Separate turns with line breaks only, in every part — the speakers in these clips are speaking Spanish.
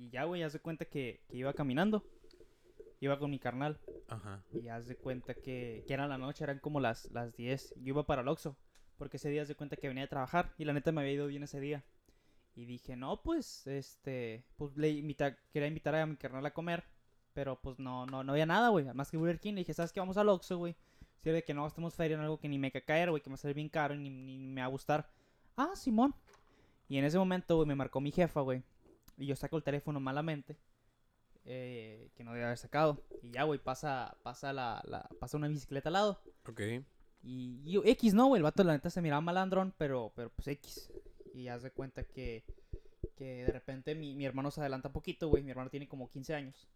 Y ya, güey, haz de cuenta que, que iba caminando. Iba con mi carnal.
Ajá.
Y haz de cuenta que, que era la noche, eran como las, las 10. Yo iba para el Oxxo. Porque ese día haz de cuenta que venía a trabajar. Y la neta me había ido bien ese día. Y dije, no, pues, este, pues le invita, quería invitar a mi carnal a comer. Pero pues no, no, no había nada, güey. Más que Burger King. Le dije, ¿sabes qué? Vamos al Oxxo, güey. Sirve que no gastemos feria en algo que ni me cae caer, güey. Que me va a salir bien caro y ni, ni me va a gustar. Ah, Simón. Y en ese momento, güey, me marcó mi jefa, güey. Y yo saco el teléfono malamente. eh, que no debía haber sacado. Y ya, güey, pasa, pasa, la, la- pasa una bicicleta al lado.
Ok.
Y, y yo, X, no, güey. El vato, la neta, se miraba malandrón, pero, pero pues X. Y ya se cuenta que, que de repente mi, mi hermano se adelanta poquito, güey. Mi hermano tiene como 15 años.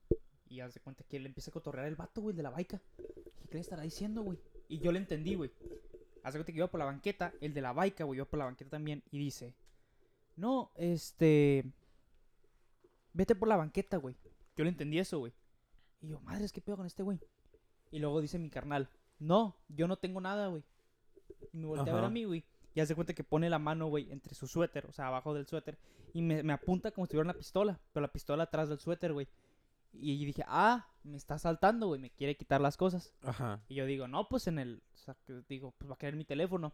Y ya se cuenta que él empieza a cotorrear el vato, güey, el de la baica. ¿qué le estará diciendo, güey? Y yo le entendí, güey. Hace cuenta que iba por la banqueta, el de la baica, güey, iba por la banqueta también. Y dice, no, este. Vete por la banqueta, güey. Yo le entendí eso, güey. Y yo, madre, ¿qué pedo con este güey? Y luego dice mi carnal, no, yo no tengo nada, güey. Y me voltea a ver a mí, güey. Y hace cuenta que pone la mano, güey, entre su suéter, o sea, abajo del suéter. Y me, me apunta como si tuviera una pistola, pero la pistola atrás del suéter, güey. Y dije, ah, me está asaltando, güey, me quiere quitar las cosas.
Ajá.
Y yo digo, no, pues en el. O sea, que digo, pues va a querer mi teléfono.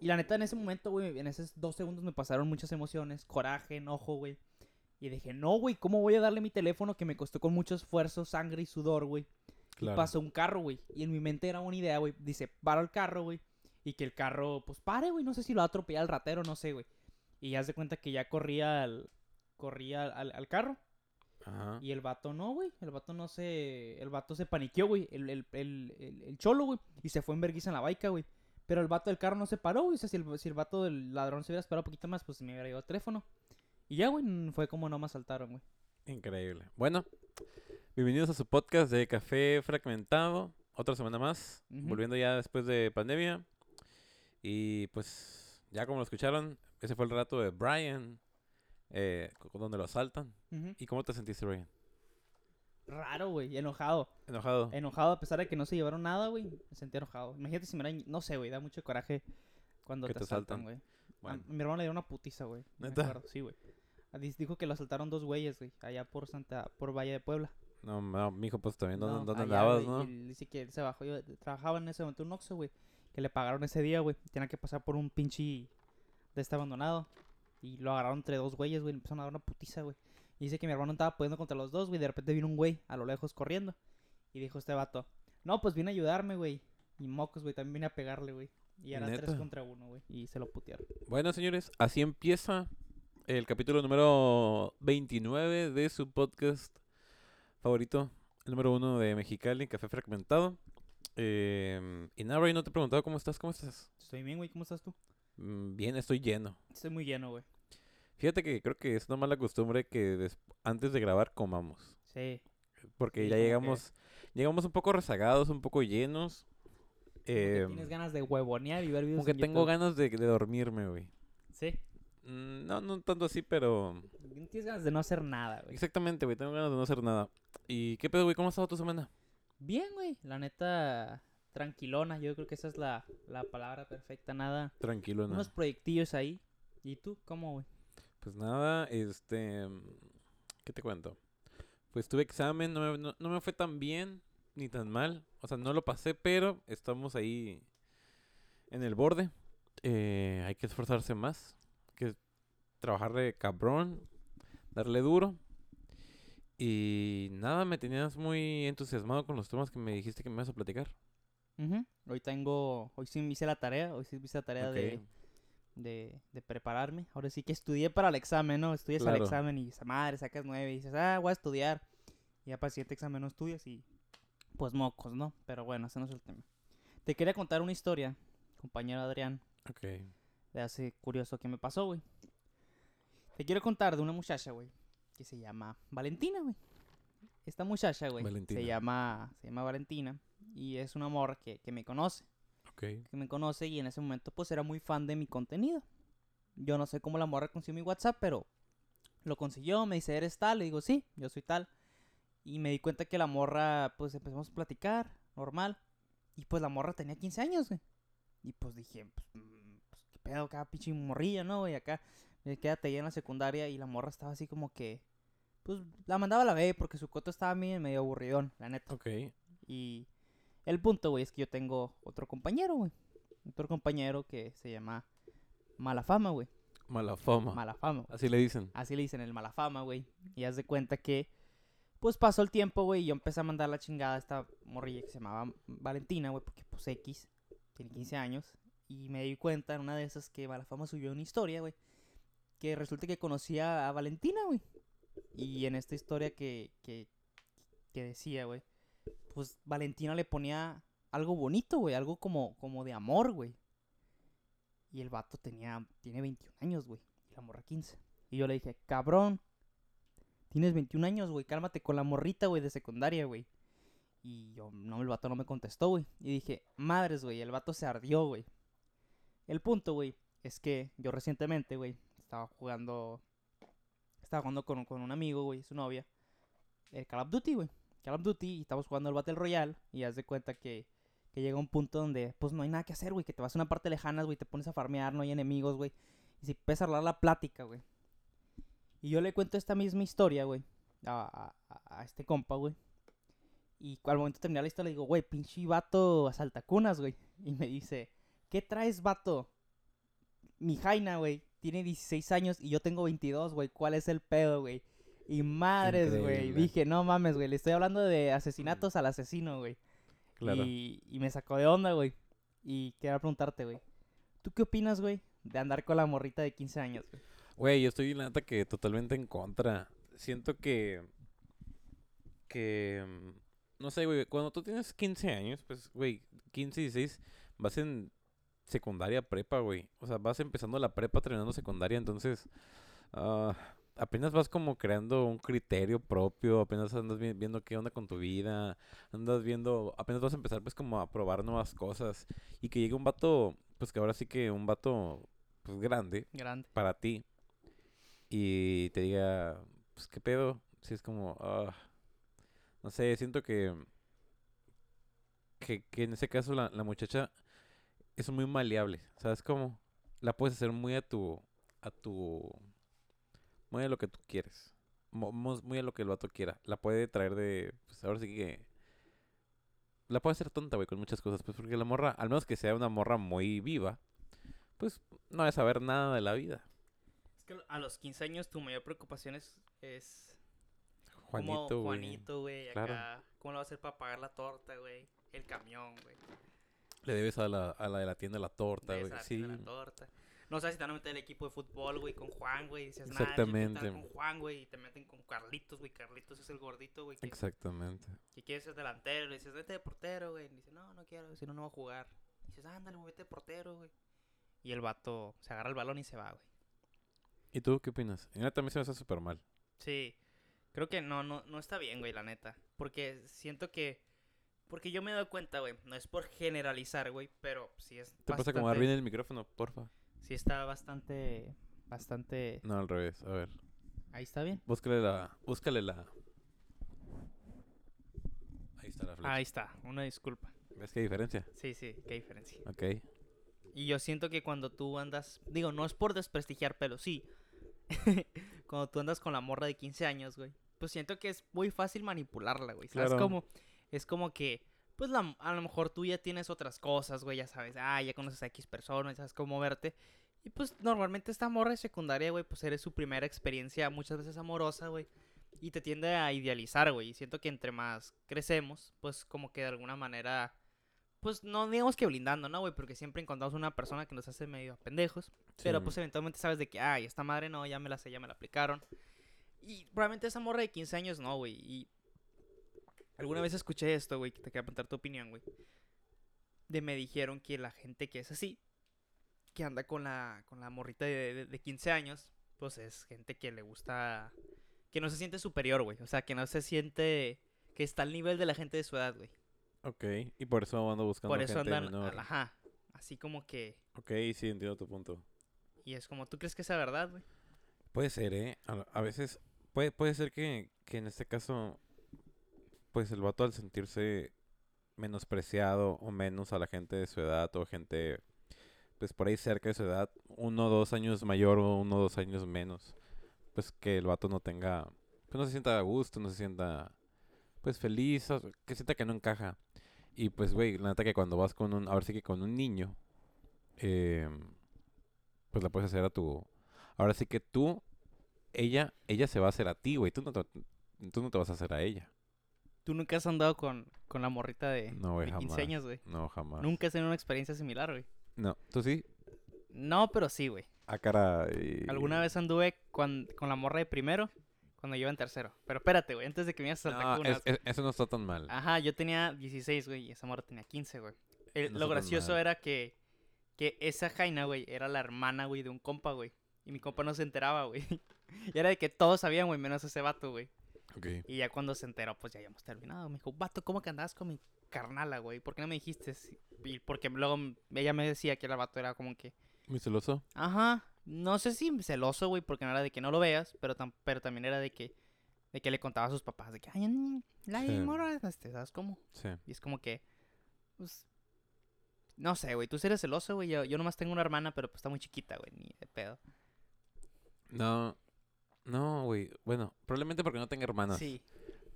Y la neta, en ese momento, güey, en esos dos segundos me pasaron muchas emociones, coraje, enojo, güey. Y dije, no, güey, ¿cómo voy a darle mi teléfono que me costó con mucho esfuerzo, sangre y sudor, güey?
Claro.
Y pasó un carro, güey. Y en mi mente era una idea, güey. Dice, para el carro, güey. Y que el carro, pues pare, güey. No sé si lo va a atropellar el ratero, no sé, güey. Y ya se cuenta que ya corría al, corría al, al carro.
Ajá.
Y el vato no, güey. El vato no se. El vato se paniqueó, güey. El, el, el, el, el cholo, güey. Y se fue en vergüenza en la baica, güey. Pero el vato del carro no se paró, güey. O sea, si el, si el vato del ladrón se hubiera esperado un poquito más, pues me hubiera llegado el teléfono. Y ya, güey. Fue como no me asaltaron, güey.
Increíble. Bueno, bienvenidos a su podcast de Café Fragmentado. Otra semana más. Volviendo ya después de pandemia. Y pues, ya como lo escucharon, ese fue el relato de Brian. eh, donde lo asaltan. ¿Y cómo te sentiste, Brian?
Raro, güey. Enojado.
¿Enojado?
Enojado a pesar de que no se llevaron nada, güey. Me sentí enojado. Imagínate si me No sé, güey. Da mucho coraje cuando
Que
te,
te
asaltan, güey.
Bueno,
A mi hermano le dio una putiza, güey.
¿Neta?
Sí, güey. Dijo que lo asaltaron dos güeyes, güey. Allá por Santa... Por Valle de Puebla.
no, no, mijo, pues también, ¿dónde,
No,
dónde
allá,
andabas,
güey,
no?
y dice que él se bajó. Yo trabajaba en ese momento en un Oxxo, güey. Que le pagaron ese día, güey. Tenía que pasar por un pinche de este abandonado. Y lo agarraron entre dos güeyes, güey. Le empezaron a dar una putiza, güey. Y dice que mi hermano estaba pudiendo contra los dos, güey. De repente vino un güey a lo lejos corriendo. Y dijo este vato: No, pues vine a ayudarme, güey. Y mocos, güey. También vine a pegarle, güey. Y era tres
¿Neta?
contra uno, güey. Y se lo putearon.
Bueno, señores, así empieza el capítulo número 29 de su podcast favorito, el número uno de Mexicali, Café Fragmentado. Eh, y nada, Brian, no te he preguntado cómo estás, ¿cómo estás?
Estoy bien, güey. ¿Cómo estás tú?
Mm, Bien, estoy lleno.
Estoy muy lleno, güey.
Fíjate que creo que es una mala costumbre que antes de grabar comamos.
Sí.
Porque
Sí,
ya
que-
llegamos, llegamos un poco rezagados, un poco llenos. Eh,
tienes ganas de huevonear y ver videos
como que
en
tengo
YouTube.
ganas de, de dormirme, güey.
Sí.
Mm, No, no tanto así, pero
Tienes ganas de no hacer nada, güey.
Exactamente, güey. Tengo ganas de no hacer nada. ¿Y qué pedo, güey? ¿Cómo ha estado tu semana?
Bien, güey. La neta, tranquilona. Yo creo que esa es la, la palabra perfecta. Nada.
Tranquilo, ¿no?
Unos proyectillos ahí. ¿Y tú? ¿Cómo, güey?
Pues nada, este... ¿Qué te cuento? Pues tuve examen, no me, no, no me fue tan bien ni tan mal. O sea, no lo pasé, pero estamos ahí en el borde. Eh, hay que esforzarse más. Trabajarle cabrón, darle duro. Y nada, me tenías muy entusiasmado con los temas que me dijiste que me ibas a platicar.
Ujú. Hoy tengo... Hoy sí me hice la tarea. Hoy sí me hice la tarea de, de, de prepararme. Ahora sí que estudié para el examen, ¿no? Estudias al
Claro.
examen y esa madre, sacas nueve y dices, ah, voy a estudiar. Y ya para el siguiente examen no estudias y... Pues mocos, ¿no? Pero bueno, ese no es el tema. Te quería contar una historia, compañero Adrián.
Ok.
de hace curioso que me pasó, güey. Te quiero contar de una muchacha, güey, que se llama Valentina, güey. Esta muchacha, güey,
Valentina.
se llama, se llama Valentina y es una morra que, que me conoce, que me conoce y en ese momento pues era muy fan de mi contenido. Yo no sé cómo la morra consiguió mi WhatsApp, pero lo consiguió, me dice, ¿eres tal? Le digo, sí, yo soy tal. Y me di cuenta que la morra, pues empezamos a platicar, normal. Y pues la morra tenía 15 años, güey. Y pues dije, pues, pues, qué pedo, cada pinche morrilla, ¿no, güey? Acá, quédate ya en la secundaria y la morra estaba así como que, pues la mandaba a la B porque su coto estaba bien medio aburridón, la neta.
Ok.
Y el punto, güey, es que yo tengo otro compañero, güey. Otro compañero que se llama Malafama, güey.
Mala fama.
Malafama.
Así le dicen.
Así le dicen el Malafama, güey. Y haz de cuenta que, pues pasó el tiempo, güey, y yo empecé a mandar la chingada a esta morrilla que se llamaba Valentina, güey, porque pues X, tiene 15 años. Y me di cuenta en una de esas que Malafama subió una historia, güey. Que resulta que conocía a Valentina, güey. Y en esta historia que, que, que decía, güey, pues Valentina le ponía algo bonito, güey, algo como, como de amor, güey. Y el vato tenía, tiene 21 años, güey, y la morra 15. Y yo le dije, cabrón, tienes 21 años, güey, cálmate con la morrita, güey, de secundaria, güey. Y yo, no, el vato no me contestó, güey. Y dije, madres, güey, el vato se ardió, güey. El punto, güey, es que yo recientemente, güey, estaba jugando, estaba jugando con, con un amigo, güey, su novia, el Call of Duty, güey. Call of Duty y estamos jugando el Battle Royale y haz de cuenta que, que llega un punto donde pues no hay nada que hacer, güey, que te vas a una parte lejana, güey, te pones a farmear, no hay enemigos, güey, y se empieza a hablar la plática, güey. Y yo le cuento esta misma historia, güey, a, a- a este compa, güey. Y al momento de terminar la historia le digo, güey, pinche vato asaltacunas, güey. Y me dice, ¿qué traes, vato? Mi Jaina, güey, tiene 16 años y yo tengo 22, güey. ¿Cuál es el pedo, güey? Y madres, güey. Dije, no mames, güey. Le estoy hablando de asesinatos al asesino, güey.
Claro.
Y, y me sacó de onda, güey. Y quería preguntarte, güey. ¿Tú qué opinas, güey, de andar con la morrita de 15 años, güey?
Güey, yo estoy la neta que totalmente en contra. Siento que. Que. mm, No sé, güey. Cuando tú tienes 15 años, pues, güey, 15, 16, vas en secundaria prepa, güey. O sea, vas empezando la prepa, terminando secundaria, entonces. ah, apenas vas como creando un criterio propio, apenas andas vi- viendo qué onda con tu vida, andas viendo, apenas vas a empezar pues como a probar nuevas cosas y que llegue un vato, pues que ahora sí que un vato pues grande,
Grande.
para ti y te diga, pues qué pedo, si es como, ah, no sé, siento que, que, que en ese caso la, la muchacha es muy maleable, ¿sabes cómo? La puedes hacer muy a tu, a tu, muy a lo que tú quieres, muy a lo que el vato quiera, la puede traer de, pues ahora sí que, la puede hacer tonta, güey, con muchas cosas, pues porque la morra, al menos que sea una morra muy viva, pues no debe saber nada de la vida.
Es que a los 15 años tu mayor preocupación es, es
Juanito,
como
güey.
Juanito, güey,
Claro.
¿Cómo lo va a hacer para pagar la torta, güey? El camión, güey.
Le debes a la, a la de la tienda la torta, güey. Sí.
la torta. No sabes si te van a meter el equipo de fútbol, güey, con Juan, güey. Dices,
Exactamente.
con Juan, güey, y te meten con Carlitos, güey. Carlitos es el gordito, güey,
Exactamente.
que quiere ser delantero. Le dices, vete de portero, güey. Y dice, no, no quiero, si no, no voy a jugar. Y dices, ándale, güey, vete de portero, güey. Y el vato se agarra el balón y se va, güey.
¿Y tú qué opinas? Mí también se me hace súper mal.
Sí, creo que no, no, no está bien, güey, la neta. Porque siento que. Porque yo me doy cuenta, güey. No es por generalizar, güey, pero sí es.
¿Te pasa acomodar bien el micrófono, porfa?
Sí está bastante. Bastante.
No, al revés. A ver.
Ahí está bien.
Búscale la... Búscale la... Ahí está la flecha.
Ahí está, una disculpa.
¿Ves qué diferencia?
Sí, sí, qué diferencia.
Ok.
Y yo siento que cuando tú andas. Digo, no es por desprestigiar, pero sí. cuando tú andas con la morra de 15 años, güey. Pues siento que es muy fácil manipularla, güey. ¿Sabes
Claro.
cómo? Es como que. Pues la, a lo mejor tú ya tienes otras cosas, güey, ya sabes. Ah, ya conoces a X personas, ya sabes cómo moverte. Y pues normalmente esta morra de secundaria, güey, pues eres su primera experiencia muchas veces amorosa, güey. Y te tiende a idealizar, güey. Y siento que entre más crecemos, pues como que de alguna manera pues no digamos que blindando, ¿no, güey? Porque siempre encontramos una persona que nos hace medio pendejos. Pero pues eventualmente sabes de que, ay, esta madre no, ya me la sé, ya me la aplicaron. Y probablemente esa morra de 15 años no, güey. Y alguna vez escuché esto, güey, que te quería preguntar tu opinión, güey. De me dijeron que la gente que es así, que anda con la, con la morrita de, de, de 15 años, pues es gente que le gusta, que no se siente superior, güey. O sea, que no se siente que está al nivel de la gente de su edad, güey.
Ok. Y por eso ando buscando
Por eso
gente
andan,
menor.
ajá, así como que,
Ok, sí, entiendo tu punto.
y es como, ¿tú crees que sea verdad, güey?
Puede ser, ¿eh? A, a veces puede, puede ser que, que en este caso, pues el vato al sentirse menospreciado o menos a la gente de su edad o gente, pues por ahí cerca de su edad, uno o dos años mayor o uno o dos años menos, pues que el vato no tenga pues no se sienta a gusto, no se sienta pues feliz, que sienta que no encaja. Y pues, güey, la neta que cuando vas con un, ahora sí que con un niño, eh, pues la puedes hacer a tu, ahora sí que tú, ella, ella se va a hacer a ti, güey, tú no tú no te vas a hacer a ella.
Tú nunca has andado con, con la morrita de,
No, güey,
de
jamás.
15 años, güey.
No, jamás.
Nunca has tenido una experiencia similar, güey.
No, tú sí,
No, pero sí, güey.
a cara.
Alguna vez anduve con, con la morra de primero cuando yo iba en tercero. Pero espérate, güey, antes de que me ibas a
No, es- es- eso no está tan mal.
Ajá, yo tenía 16, güey, y esa morra tenía 15, güey. El-
No
lo gracioso
mal.
era que, que esa Jaina, güey, era la hermana, güey, de un compa, güey. Y mi compa no se enteraba, güey. Y era de que todos sabían, güey, menos ese vato, güey. Y ya cuando se enteró, pues ya habíamos terminado. Me dijo, vato, ¿cómo que andabas con mi carnala, güey? ¿Por qué no me dijiste? Y porque luego ella me decía que el vato era como que,
¿Muy celoso?
ajá, no sé si celoso, güey, porque no era de que no lo veas, pero, tam- pero también era de que, de que le contaba a sus papás, de que, ay, la
Sí.
morra, este, ¿sabes cómo?
Sí.
Y es como que, pues, no sé, güey, tú eres celoso, güey. Yo, yo nomás tengo una hermana, pero pues está muy chiquita, güey, ni de pedo.
No. No, güey. Bueno, probablemente porque no tenga hermanas.
Sí.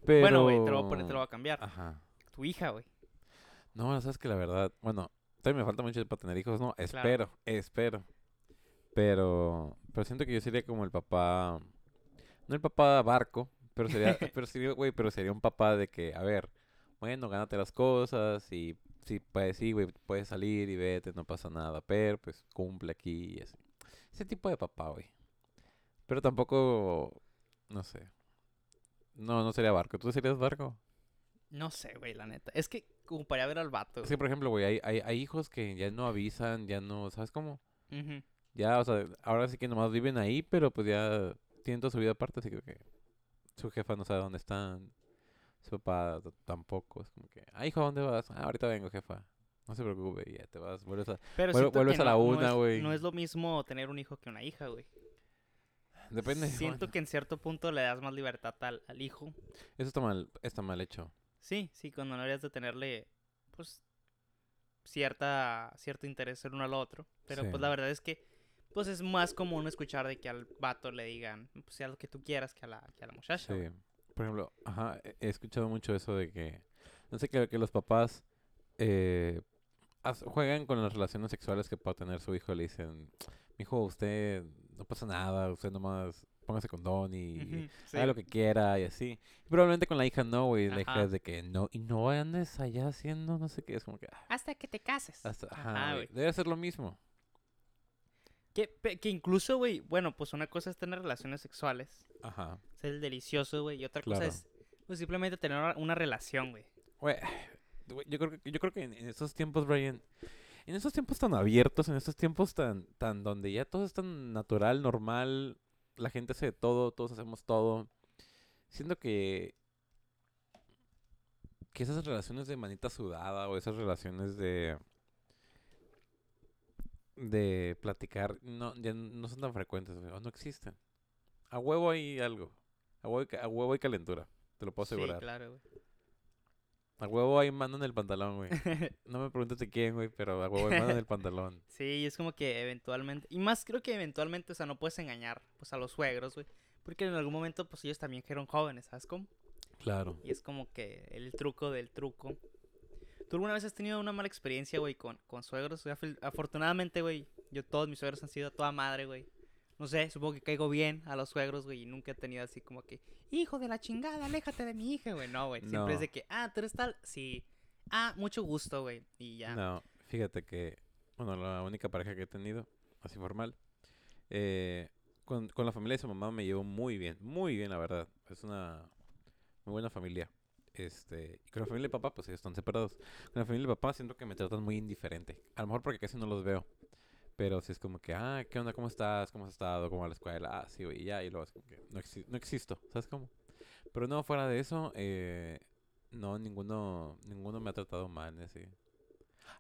Pero...
Bueno, güey, te lo voy a poner, te lo voy a cambiar.
Ajá.
Tu hija, güey.
No, sabes que la verdad, bueno, todavía me falta mucho para tener hijos, no, espero, espero. Pero, pero siento que yo sería como el papá, no el papá barco, pero sería, pero sería, güey, pero sería un papá de que, a ver, bueno, gánate las cosas y sí, pues sí, güey, puedes salir y vete, no pasa nada, pero pues cumple aquí y así. Ese tipo de papá, güey. Pero tampoco, no sé. No, no sería barco. ¿Tú serías barco?
No sé, güey, la neta. Es que como para ver al vato.
Es que, por ejemplo, güey, hay, hay, hay hijos que ya no avisan, ya no, ¿sabes cómo? Ya, o sea, ahora sí que nomás viven ahí, pero pues ya tienen toda su vida aparte, así que su jefa no sabe dónde están, su papá tampoco, es como que, ah, hijo, ¿a dónde vas? Ah, ahorita vengo, jefa. No se preocupe, ya te vas, vuelves a...
Pero
vuelves a la
no-
una, güey.
No es lo mismo tener un hijo que una hija, güey.
Depende.
Siento que en cierto punto le das más libertad al, al hijo.
Eso está mal, está mal hecho.
Sí, sí, cuando no deberías de tenerle, pues, cierta, cierto interés el uno al otro. Pero
Sí.
pues la verdad es que, pues es más común escuchar de que al vato le digan, pues, sea lo que tú quieras que a la, que a la muchacha.
Sí. Por ejemplo, ajá, he- escuchado mucho eso de que, no sé, que, que los papás eh, juegan con las relaciones sexuales que pueda tener su hijo. Le dicen, hijo, usted no pasa nada, usted nomás póngase condón y
sí.
haga lo que quiera y así. Y probablemente con la hija no, güey. La hija es de que no, y no andes allá haciendo no sé qué. Es como que, ah,
Hasta que te cases.
hasta,
Ajá,
ajá, güey. Debe ser lo mismo.
Que, que incluso, güey, bueno, pues una cosa es tener relaciones sexuales,
Ajá.
ser el delicioso, güey, y otra
Claro.
cosa es, pues simplemente tener una, una relación, güey.
Güey, güey, yo creo que, yo creo que en, en estos tiempos, Brian, en estos tiempos tan abiertos, en estos tiempos tan, tan donde ya todo es tan natural, normal, la gente hace de todo, todos hacemos todo, siento que que esas relaciones de manita sudada o esas relaciones de de platicar no ya no son tan frecuentes, o no existen. A huevo hay algo. A huevo a huevo hay calentura, te lo puedo
Sí,
asegurar.
claro, güey.
A huevo hay mano en el pantalón, güey. No me preguntes de quién, güey, pero a huevo hay mano en el pantalón.
Sí, es como que eventualmente, y más creo que eventualmente, o sea, no puedes engañar, pues, a los suegros, güey. Porque en algún momento, pues, ellos también fueron jóvenes, ¿sabes cómo?
Claro.
Y es como que el truco del truco. ¿Tú alguna vez has tenido una mala experiencia, güey, con, con suegros? Afortunadamente, güey, yo todos mis suegros han sido toda madre, güey. No sé, supongo que caigo bien a los suegros, güey, y nunca he tenido así como que, hijo de la chingada, aléjate de mi hija, güey. No, güey, siempre
No.
es de que, ah, tú eres tal, sí. Ah, mucho gusto, güey, y ya.
No, fíjate que, bueno, la única pareja que he tenido, así formal, eh, con, con la familia de su mamá me llevo muy bien, muy bien, la verdad. Es una muy buena familia. Este, y con la familia de papá, pues ellos están separados. Con la familia de papá siento que me tratan muy indiferente. A lo mejor porque casi no los veo. Pero si es como que, ah, ¿qué onda? ¿Cómo estás? ¿Cómo has estado? ¿Cómo va la escuela? Ah, sí, güey, ya. Y luego es como que no, exi- no existo, ¿sabes cómo? Pero no, fuera de eso, eh, no, ninguno, ninguno me ha tratado mal, así.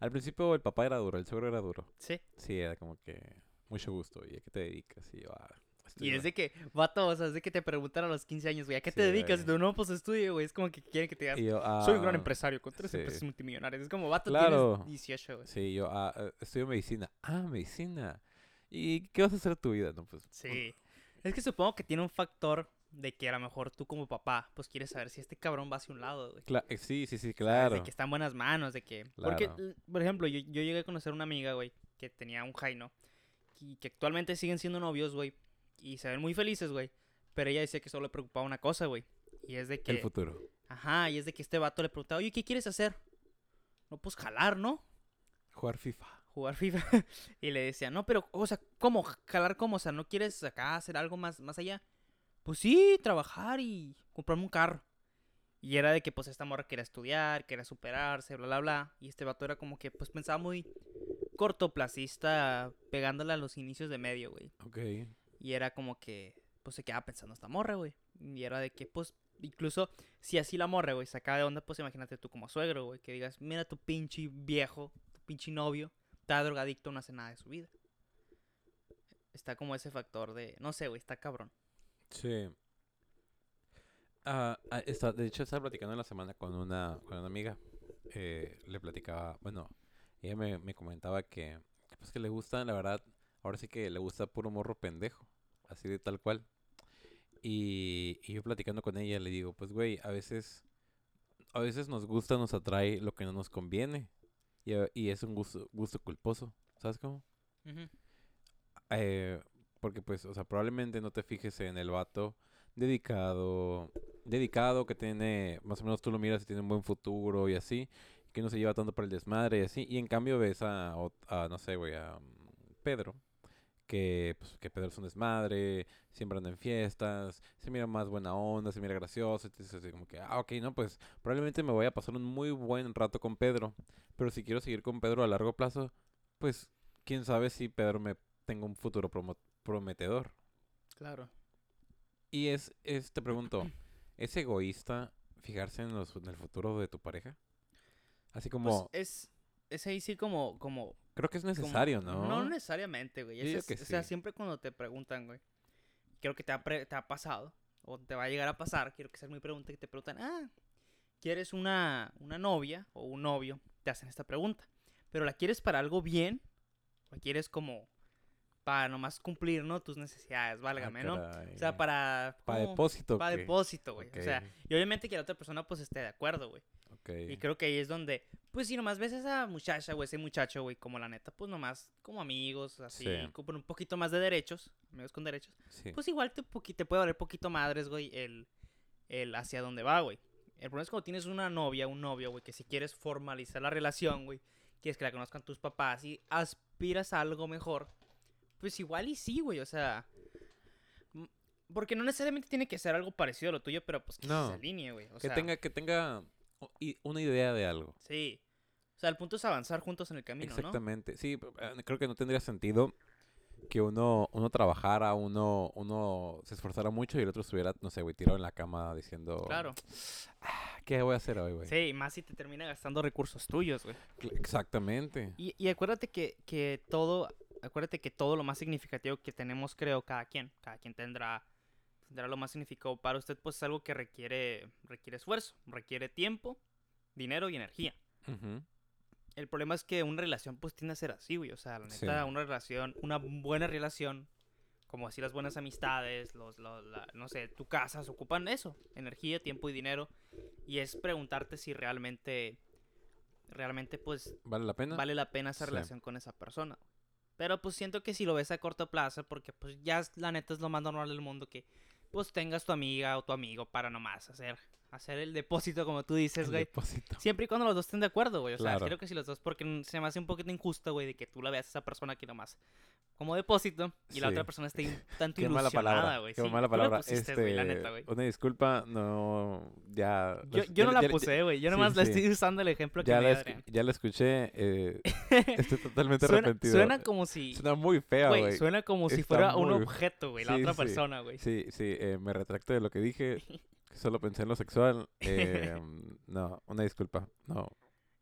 Al principio el papá era duro, el suegro era duro.
Sí.
Sí, era como que mucho gusto. ¿Y a qué te dedicas? Y yo, ah,
Y
estudio".
es de que, vato, o sea, es de que te preguntan a los 15 años, güey, ¿a qué te
Sí,
dedicas? Y tú, no, pues estudio, güey. Es como que quieren que te digas,
yo,
soy un gran
"Ah,
empresario con tres
sí.
empresas multimillonarias. Es como, vato,
Claro.
tienes 18, güey.
Sí, yo eh, estudio medicina. Ah, medicina. ¿Y qué vas a hacer de tu vida? No, pues.
Sí. Es que supongo que tiene un factor de que a lo mejor tú como papá, pues quieres saber si este cabrón va hacia un lado, güey.
Cla- eh, sí, sí, sí,
¿Sabes?
claro.
De que está en buenas manos, de que... Porque,
Claro.
l- por ejemplo, yo, yo llegué a conocer una amiga, güey, que tenía un Jaino, y que actualmente siguen siendo novios, güey, y se ven muy felices, güey, pero ella decía que solo le preocupaba una cosa, güey, y es de que...
El futuro.
Ajá, y es de que este vato le preguntaba, oye, ¿qué quieres hacer? No, pues jalar, ¿no?
Jugar FIFA.
Jugar FIFA. y le decía, no, pero, o sea, ¿cómo? ¿Jalar cómo? O sea, ¿no quieres acá hacer algo más, más allá? Pues sí, trabajar y comprarme un carro. Y era de que, pues, esta morra quería estudiar, quería superarse, bla, bla, bla. Y este vato era como que, pues, pensaba muy cortoplacista, pegándole a los inicios de medio, güey.
Ok.
Y era como que, pues se quedaba pensando esta morra, güey. Y era de que, pues, incluso si así la morra, güey, sacaba de onda, pues imagínate tú como suegro, güey, que digas, mira tu pinche viejo, tu pinche novio, está drogadicto, no hace nada de su vida. Está como ese factor de, no sé, güey, está cabrón.
Sí. Ah, ah, está- de hecho, estaba platicando en la semana con una, con una amiga. eh, le platicaba, bueno, ella me, me comentaba que, pues que le gusta, la verdad, ahora sí que le gusta puro morro pendejo, así de tal cual. Y, y yo platicando con ella le digo, pues güey, a veces, a veces nos gusta, nos atrae lo que no nos conviene. Y, a- y es un gusto, gusto culposo, ¿sabes cómo? Eh, porque pues, o sea, probablemente no te fijes en el vato dedicado, dedicado, que tiene, más o menos tú lo miras y tiene un buen futuro y así, que no se lleva tanto para el desmadre y así, y en cambio ves a, a, no sé, güey, a mm, Pedro, que, pues, que Pedro es un desmadre, siempre anda en fiestas, se mira más buena onda, se mira gracioso, así como que, ah, ok, no, pues probablemente me voy a pasar un muy buen rato con Pedro, pero si quiero seguir con Pedro a largo plazo, pues quién sabe si Pedro me tenga un futuro prometedor.
Claro.
Y es, es, te pregunto, ¿es egoísta fijarse en, los, en el futuro de tu pareja? Así como,
Pues es, es ahí sí como, como
creo que es
como-
necesario, ¿no?
No necesariamente, güey. Es-
que
O sea,
sí.
siempre cuando te preguntan, güey. Creo que te ha, pre- te ha pasado. O te va a llegar a pasar. Quiero que seas muy pregunta que te preguntan, ah, ¿quieres una, una novia o un novio? Te hacen esta pregunta. Pero ¿la quieres para algo bien? ¿O la quieres como para nomás cumplir, ¿no? Tus necesidades,
Ah,
válgame, ¿no? O sea, para...
Pa'
¿cómo?
depósito.
Para depósito, güey. O sea, y obviamente que la otra persona pues esté de acuerdo, güey. Y creo que ahí es donde, pues si nomás ves a esa muchacha o ese muchacho, güey, como la neta, pues nomás como amigos, así,
Sí.
con un poquito más de derechos, amigos con derechos,
Sí.
pues igual te, te puede valer poquito madres, güey, el, el hacia dónde va, güey. El problema es cuando tienes una novia, un novio, güey, que si quieres formalizar la relación, güey, quieres que la conozcan tus papás y aspiras a algo mejor, pues igual y sí, güey, o sea... Porque no necesariamente tiene que ser algo parecido a lo tuyo, pero pues que
No.
se alinee, güey. O
que
sea,
tenga, que tenga una idea de algo.
Sí. O sea, el punto es avanzar juntos en el camino, ¿no?
Exactamente. Sí, eh, creo que no tendría sentido que uno, uno trabajara, uno, uno se esforzara mucho y el otro estuviera, no sé, güey, tirado en la cama diciendo,
Claro.
"Ah, ¿qué voy a hacer hoy, güey?
Sí, más si te termina gastando recursos tuyos, güey.
Exactamente.
Y, y acuérdate que, que todo, acuérdate que todo lo más significativo que tenemos, creo, cada quien, cada quien tendrá, tendrá lo más significado para usted, pues es algo que requiere, requiere esfuerzo, requiere tiempo, dinero y energía. El problema es que una relación, pues, tiende a ser así, güey. O sea, la
Sí.
neta, una relación, una buena relación, como así las buenas amistades, los, los- la- no sé, tu casa, se ocupan eso, energía, tiempo y dinero. Y es preguntarte si realmente, realmente, pues,
¿Vale la pena?
vale la pena esa
Sí.
relación con esa persona. Pero pues siento que si lo ves a corto plazo, porque pues ya la neta es lo más normal del mundo que pues tengas tu amiga o tu amigo para nomás hacer, hacer el depósito como tú dices, güey.
depósito.
Siempre y cuando los dos estén de acuerdo, güey. O sea,
Claro.
creo que si los dos, porque se me hace un poquito injusto, güey, de que tú la veas a esa persona aquí nomás como depósito y la
Sí.
otra persona esté tanto
Qué
ilusionada, güey.
Qué
Sí,
mala
la
palabra.
pusiste,
este,
güey, la neta, güey.
una disculpa, no, ya.
Yo,
las-
yo
ya-
no la
ya-
puse, güey. Yo
sí,
nomás la
sí.
estoy usando el ejemplo que
Ya
me
la,
dio
ya la escuché, eh, estoy totalmente
Suena,
arrepentido.
suena como si...
Suena muy fea,
Güey, suena como si
Está
fuera un
muy-
objeto, güey, la otra persona, güey.
Sí, sí, eh, me retracto de lo que dije. Solo pensé en lo sexual. eh, no, una disculpa. No,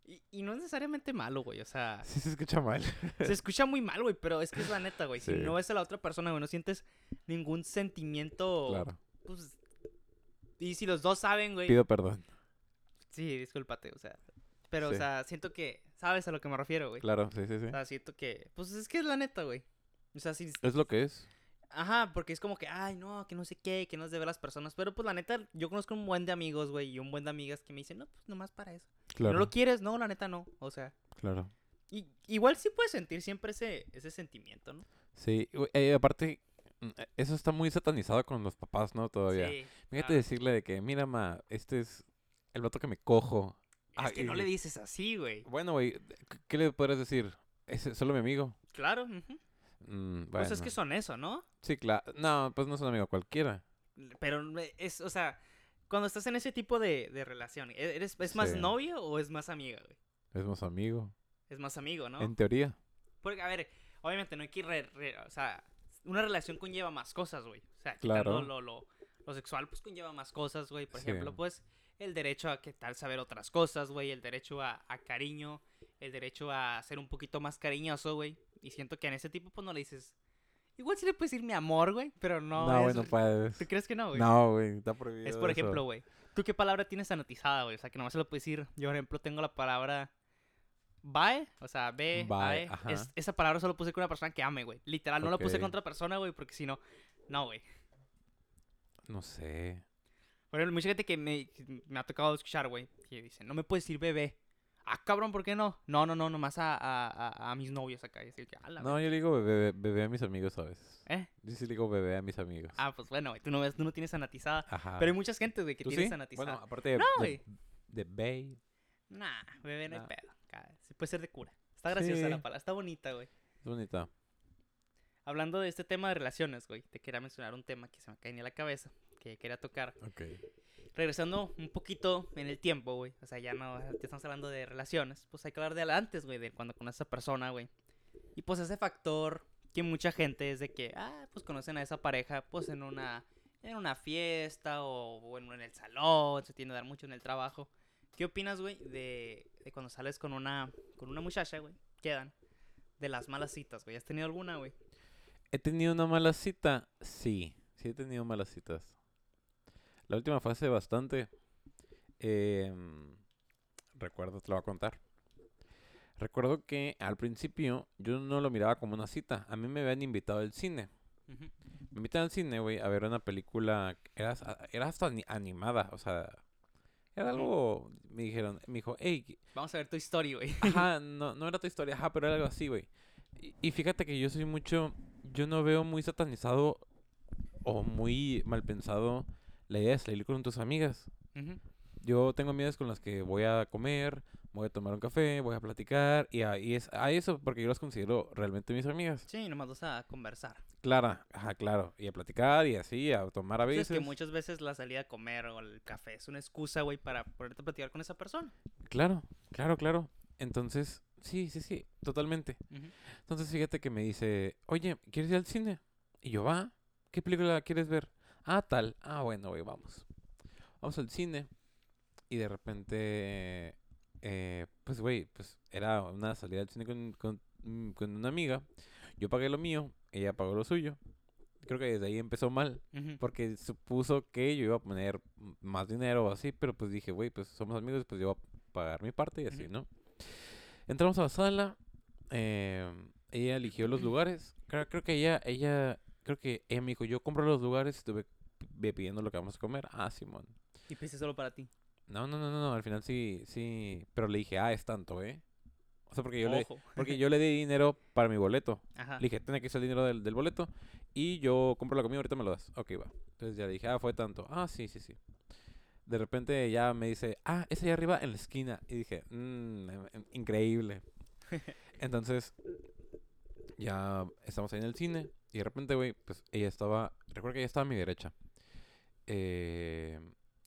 Y, y no es necesariamente malo, güey, o sea,
sí se escucha mal.
se escucha muy mal, güey, pero es que es la neta, güey. Si no ves a la otra persona, güey, no sientes ningún sentimiento,
Claro.
pues... Y si los dos saben, güey,
Pido perdón.
sí, discúlpate, o sea... Pero, o sea, siento que... ¿Sabes a lo que me refiero, güey?
Claro, sí, sí, sí.
O sea, siento que... Pues es que es la neta, güey. O sea, si...
Es lo que es.
Ajá, porque es como que, ay, no, que no sé qué, que no es de ver las personas. Pero pues la neta, yo conozco un buen de amigos, güey, y un buen de amigas que me dicen, no, pues nomás para eso.
Claro.
¿No lo quieres? No, la neta no. O sea,
Claro.
y, igual sí puedes sentir siempre ese, ese sentimiento, ¿no?
Sí, eh, aparte, mm, eh, eso está muy satanizado con los papás, ¿no? Todavía.
Sí.
Fíjate
claro.
decirle de que, mira, ma, este es el vato que me cojo.
Es
Ah,
que
y-
no le dices así, güey.
Bueno, güey, ¿qué- ¿qué le podrías decir? Es solo mi amigo.
Claro. ujú.
Mm,
Pues es que son eso, ¿no?
Sí, claro. No, pues no es un amigo cualquiera.
Pero es, o sea, cuando estás en ese tipo de, de relación, ¿e- ¿eres, ¿es más
Sí.
novio o es más amiga, güey?
Es más amigo.
Es más amigo, ¿no?
En teoría.
Porque, a ver, obviamente no hay que ir... re- re- o sea, una relación conlleva más cosas, güey. O sea,
Claro.
quitando lo, lo, lo sexual, pues conlleva más cosas, güey. Por
Sí.
ejemplo, pues el derecho a qué tal saber otras cosas, güey. El derecho a, a cariño. El derecho a ser un poquito más cariñoso, güey. Y siento que en ese tipo, pues no le dices... Igual sí le puedes decir mi amor, güey, pero no,
No, güey, no puedes.
¿Tú crees que no, güey?
No, güey, está prohibido.
Es por
eso.
ejemplo, güey. ¿Tú qué palabra tienes sanatizada, güey? O sea, que nomás se lo puedes decir. Yo, por ejemplo, tengo la palabra bye, o sea, be,
Bye.
Es- esa palabra solo puse con una persona que ame, güey. Literal, no la puse con otra persona, güey, porque si no, no, güey.
No sé.
Ejemplo, mucha gente que me, me ha tocado escuchar, güey, que dice, no me puedes decir bebé. Ah, cabrón, ¿por qué no? No, no, no, nomás a, a, a, mis novios acá. Y decir que, "A la
No,
verga".
yo le digo bebé, bebé a mis amigos a veces.
¿Eh?
Yo sí le digo bebé a mis amigos.
Ah, pues bueno, güey, tú no, ves- tú no tienes sanatizada.
Ajá.
Pero hay muchas gente, güey, que
¿Tú
tiene
sí?
sanatizada.
Bueno, aparte de,
No,
de, de.
Nah, bebé no hay
Nah.
pedo. Ca- Sí puede ser de cura. Está graciosa la palabra, está bonita, güey.
Es bonita.
Hablando de este tema de relaciones, güey, te quería mencionar un tema que se me cae en la cabeza, que quería tocar.
Ok.
Regresando un poquito en el tiempo, güey, o sea, ya no, ya estamos hablando de relaciones, pues hay que hablar de antes, güey, de cuando conoces a esa persona, güey. Y pues ese factor que mucha gente es de que, ah, pues conocen a esa pareja, pues en una, en una fiesta o, o en, en el salón, se tiende a dar mucho en el trabajo. ¿Qué opinas, güey, de, de cuando sales con una, con una muchacha, güey, quedan, de las malas citas, güey? ¿Has tenido alguna, güey?
¿He tenido una mala cita? Sí, sí he tenido malas citas. La última fue hace bastante. Em, recuerdo, te lo voy a contar. Recuerdo que al principio yo no lo miraba como una cita. A mí me habían invitado al cine. Me invitan al cine, güey, a ver una película. Era, hasta- era hasta ani- animada, o sea. Era algo. Me dijeron, me dijo, hey,
Vamos a ver tu historia, güey.
Ajá, no, no era tu historia, ajá, pero era algo así, güey. Y, y fíjate que yo soy mucho, yo no veo muy satanizado o muy mal pensado la idea de salir con tus amigas. Yo tengo amigas con las que voy a comer, voy a tomar un café, voy a platicar y a, y es a eso porque yo las considero realmente mis amigas.
Sí, nomás vas a conversar.
Clara, ajá, claro, y a platicar y así, a tomar a
Sí,
veces.
es que muchas veces la salida a comer o el café es una excusa, güey, para ponerte a platicar con esa persona.
Claro, claro, claro. Entonces, sí, sí, sí, totalmente. Entonces fíjate que me dice, oye, ¿quieres ir al cine? Y yo, va, ¿qué película quieres ver? Ah, tal. Ah, bueno, güey, vamos. Vamos al cine. Y de repente, eh, pues, güey, pues era una salida al cine con, con, mm, con una amiga. Yo pagué lo mío, ella pagó lo suyo. Creo que desde ahí empezó mal. Porque supuso que yo iba a poner más dinero o así, pero pues dije, güey, pues somos amigos, pues yo voy a pagar mi parte y así. ¿no? Entramos a la sala, eh, ella eligió los lugares, creo, creo que ella, ella, creo que ella me dijo, yo compro los lugares y estuve pi- pidiendo lo que vamos a comer. Ah, Simón.
Y pensé solo para ti.
No, no, no, no, no, al final sí, sí, pero le dije, ah, es tanto, ¿eh? O sea, porque yo, le, porque yo le di dinero para mi boleto.
Ajá.
Le dije, tiene que ser el dinero del, del boleto y yo compro la comida, ahorita me lo das. Ok, va. Entonces ya le dije, ah, fue tanto. Ah, sí, sí, sí. De repente ya me dice, ah, ese allá arriba en la esquina. Y dije, mmm, increíble. Entonces, ya estamos ahí en el cine y de repente, güey, pues ella estaba, recuerdo que ella estaba a mi derecha. Eh,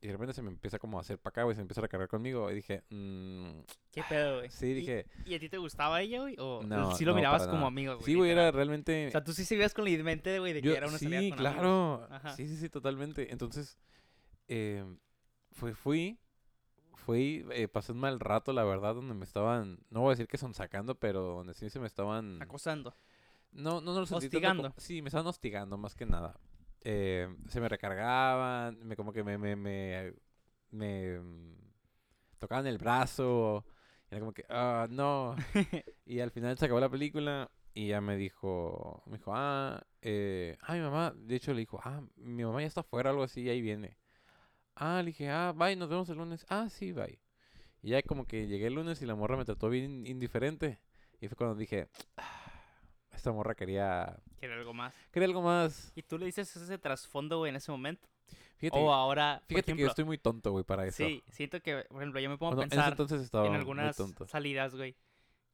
y de repente se me empieza como a hacer para acá, güey, se empieza a recargar conmigo. Y dije, mmm,
¿Qué pedo, güey?
sí,
¿Y-
dije,
¿Y, a ti te gustaba ella, güey? ¿O
No,
sí lo
no,
mirabas como
nada.
amigo, güey?
sí, güey, era realmente...
O sea, tú sí seguías con la mente, güey, de que
Yo-
era una
sí,
salida con
claro.
Ajá.
Sí, sí, sí, totalmente. Entonces, eh, fui, fui, fui, eh, pasé un mal rato, la verdad, donde me estaban, no voy a decir que son sacando, pero donde sí se me estaban...
Acosando.
No, no, no lo sentí tanto
Hostigando.
como- Sí, me estaban hostigando más que nada. Eh, se me recargaban, me como que me, me, me, me, mm, tocaban el brazo. y Era como que, ah, no. y al final se acabó la película Y ya me dijo, me dijo, ah, eh, ah, mi mamá, de hecho le dijo, ah, mi mamá ya está afuera, algo así, y ahí viene. Ah, le dije, ah, bye, nos vemos el lunes. Ah, sí, bye. Y ya como que llegué el lunes y la morra me trató bien indiferente. Y fue cuando dije, "Ah, esta morra quería,
Quiero algo más.
quería algo más.
¿Y tú le dices ese trasfondo, güey, en ese momento?
Fíjate,
O ahora,
fíjate que yo estoy muy tonto, güey, para eso.
Sí, siento que, por ejemplo, yo me pongo
Bueno,
a
en
pensar
entonces estaba
en
muy
algunas
tonto.
salidas, güey,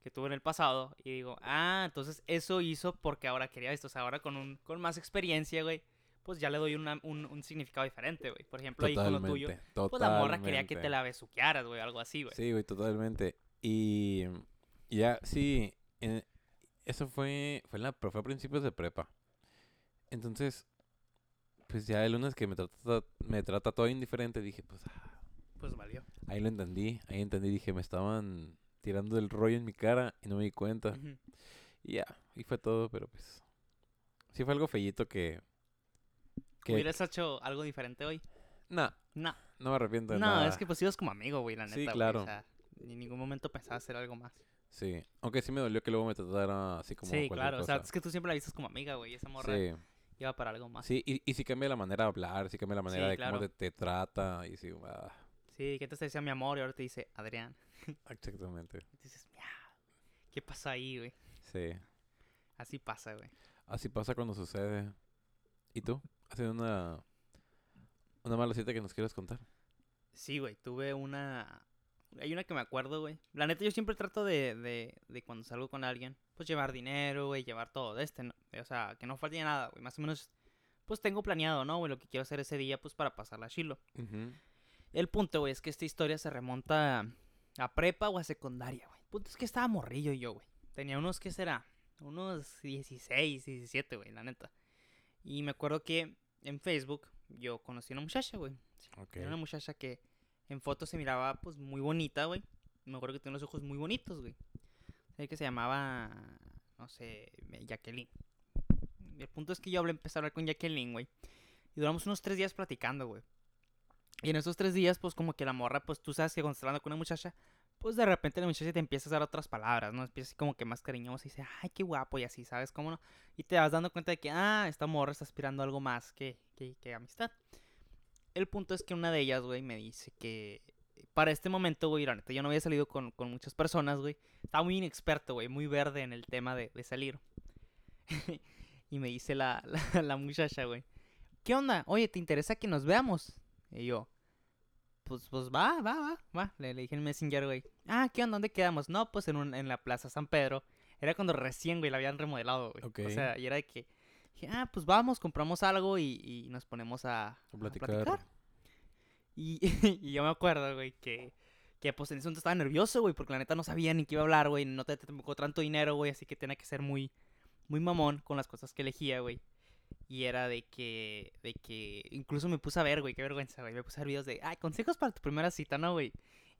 que tuve en el pasado y digo, ah, entonces eso hizo porque ahora quería esto. O sea, ahora con, un, con más experiencia, güey, pues ya le doy una- un, un significado diferente, güey. Por ejemplo, ahí con lo tuyo,
Totalmente,
pues la morra quería que te
totalmente.
la besuquearas, güey, algo así, güey.
Sí, güey, totalmente. Y y ya, sí, en- eso fue, fue, en la, fue a principios de prepa. Entonces, pues ya el lunes que me trata, me trata todo indiferente, dije, pues ah,
Pues valió.
ahí lo entendí, ahí entendí, dije, me estaban tirando el rollo en mi cara y no me di cuenta.
Ujú.
Y ya, y fue todo, pero pues, sí fue algo fellito que, que,
¿Hubieras hecho algo diferente hoy?
nah,
No,
no me arrepiento de
no,
nada.
es que pues ibas como amigo, güey, la neta.
Sí,
güey,
claro.
O sea, ni en ningún momento pensaba hacer algo más.
Sí, aunque sí me dolió que luego me tratara así como
sí, claro. O sea, es que tú siempre la vistes como amiga, güey. y Esa morra
Sí.
iba para algo más.
Sí, y, y sí cambia la manera de hablar, sí cambia la manera
Sí,
de
claro.
cómo te, te trata, y sí, ah,
Sí, que antes te decía mi amor y ahora te dice Adrián.
exactamente,
Y dices. ¿Qué pasa ahí, güey?
sí.
Así pasa, güey.
Así pasa cuando sucede. ¿Y tú? ¿Has tenido una, una mala cita que nos quieras contar?
Sí, güey, tuve una... Hay una que me acuerdo, güey. La neta, yo siempre trato de, de, de cuando salgo con alguien, pues llevar dinero, güey, llevar todo de este, ¿no? O sea, que no falte nada, güey. Más o menos, pues tengo planeado, ¿no, güey? Lo que quiero hacer ese día, pues para pasarla a Chilo. El punto, güey, es que esta historia se remonta a, a prepa o a secundaria, güey. El punto es que estaba morrillo yo, güey. Tenía unos, ¿qué será? Unos 16, 17, güey, la neta. Y me acuerdo que en Facebook yo conocí a una muchacha, güey.
Ok.
Era una muchacha que en fotos se miraba, pues, muy bonita, güey. Me acuerdo que tenía los ojos muy bonitos, güey. Sé que se llamaba, no sé, Jacqueline. El punto es que yo hablé, empecé a hablar con Jacqueline, güey. Y duramos unos tres días platicando, güey. Y en esos tres días, pues, como que la morra, pues, tú sabes que cuando estás hablando con una muchacha, pues, de repente la muchacha te empieza a dar otras palabras, ¿no? Empieza así como que más cariñosa y dice, ay, qué guapo, y así, ¿sabes cómo no? Y te vas dando cuenta de que, ah, esta morra está aspirando a algo más que, que, que amistad. El punto es que una de ellas, güey, me dice que para este momento, güey, la neta, yo no había salido con, con muchas personas, güey. Estaba muy inexperto, güey, muy verde en el tema de, de salir. y me dice la, la, la muchacha, güey, ¿qué onda? Oye, ¿te interesa que nos veamos? Y yo, pues, pues va, va, va, va. Le, le dije en Messenger, güey. Ah, ¿qué onda? ¿Dónde quedamos? No, pues en, un, en la Plaza San Pedro. Era cuando recién, güey, la habían remodelado, güey.
Ok.
O sea, y era de que, dije, ah, pues vamos, compramos algo y, y nos ponemos a,
A
a
platicar.
Y, y yo me acuerdo, güey, que, que pues en ese momento estaba nervioso, güey, porque la neta no sabía ni qué iba a hablar, güey. No te tocó tanto dinero, güey, así que tenía que ser muy, muy mamón con las cosas que elegía, güey. Y era de que, de que, incluso me puse a ver, güey, qué vergüenza, güey. Me puse a ver videos de, ay, consejos para tu primera cita, ¿no, güey?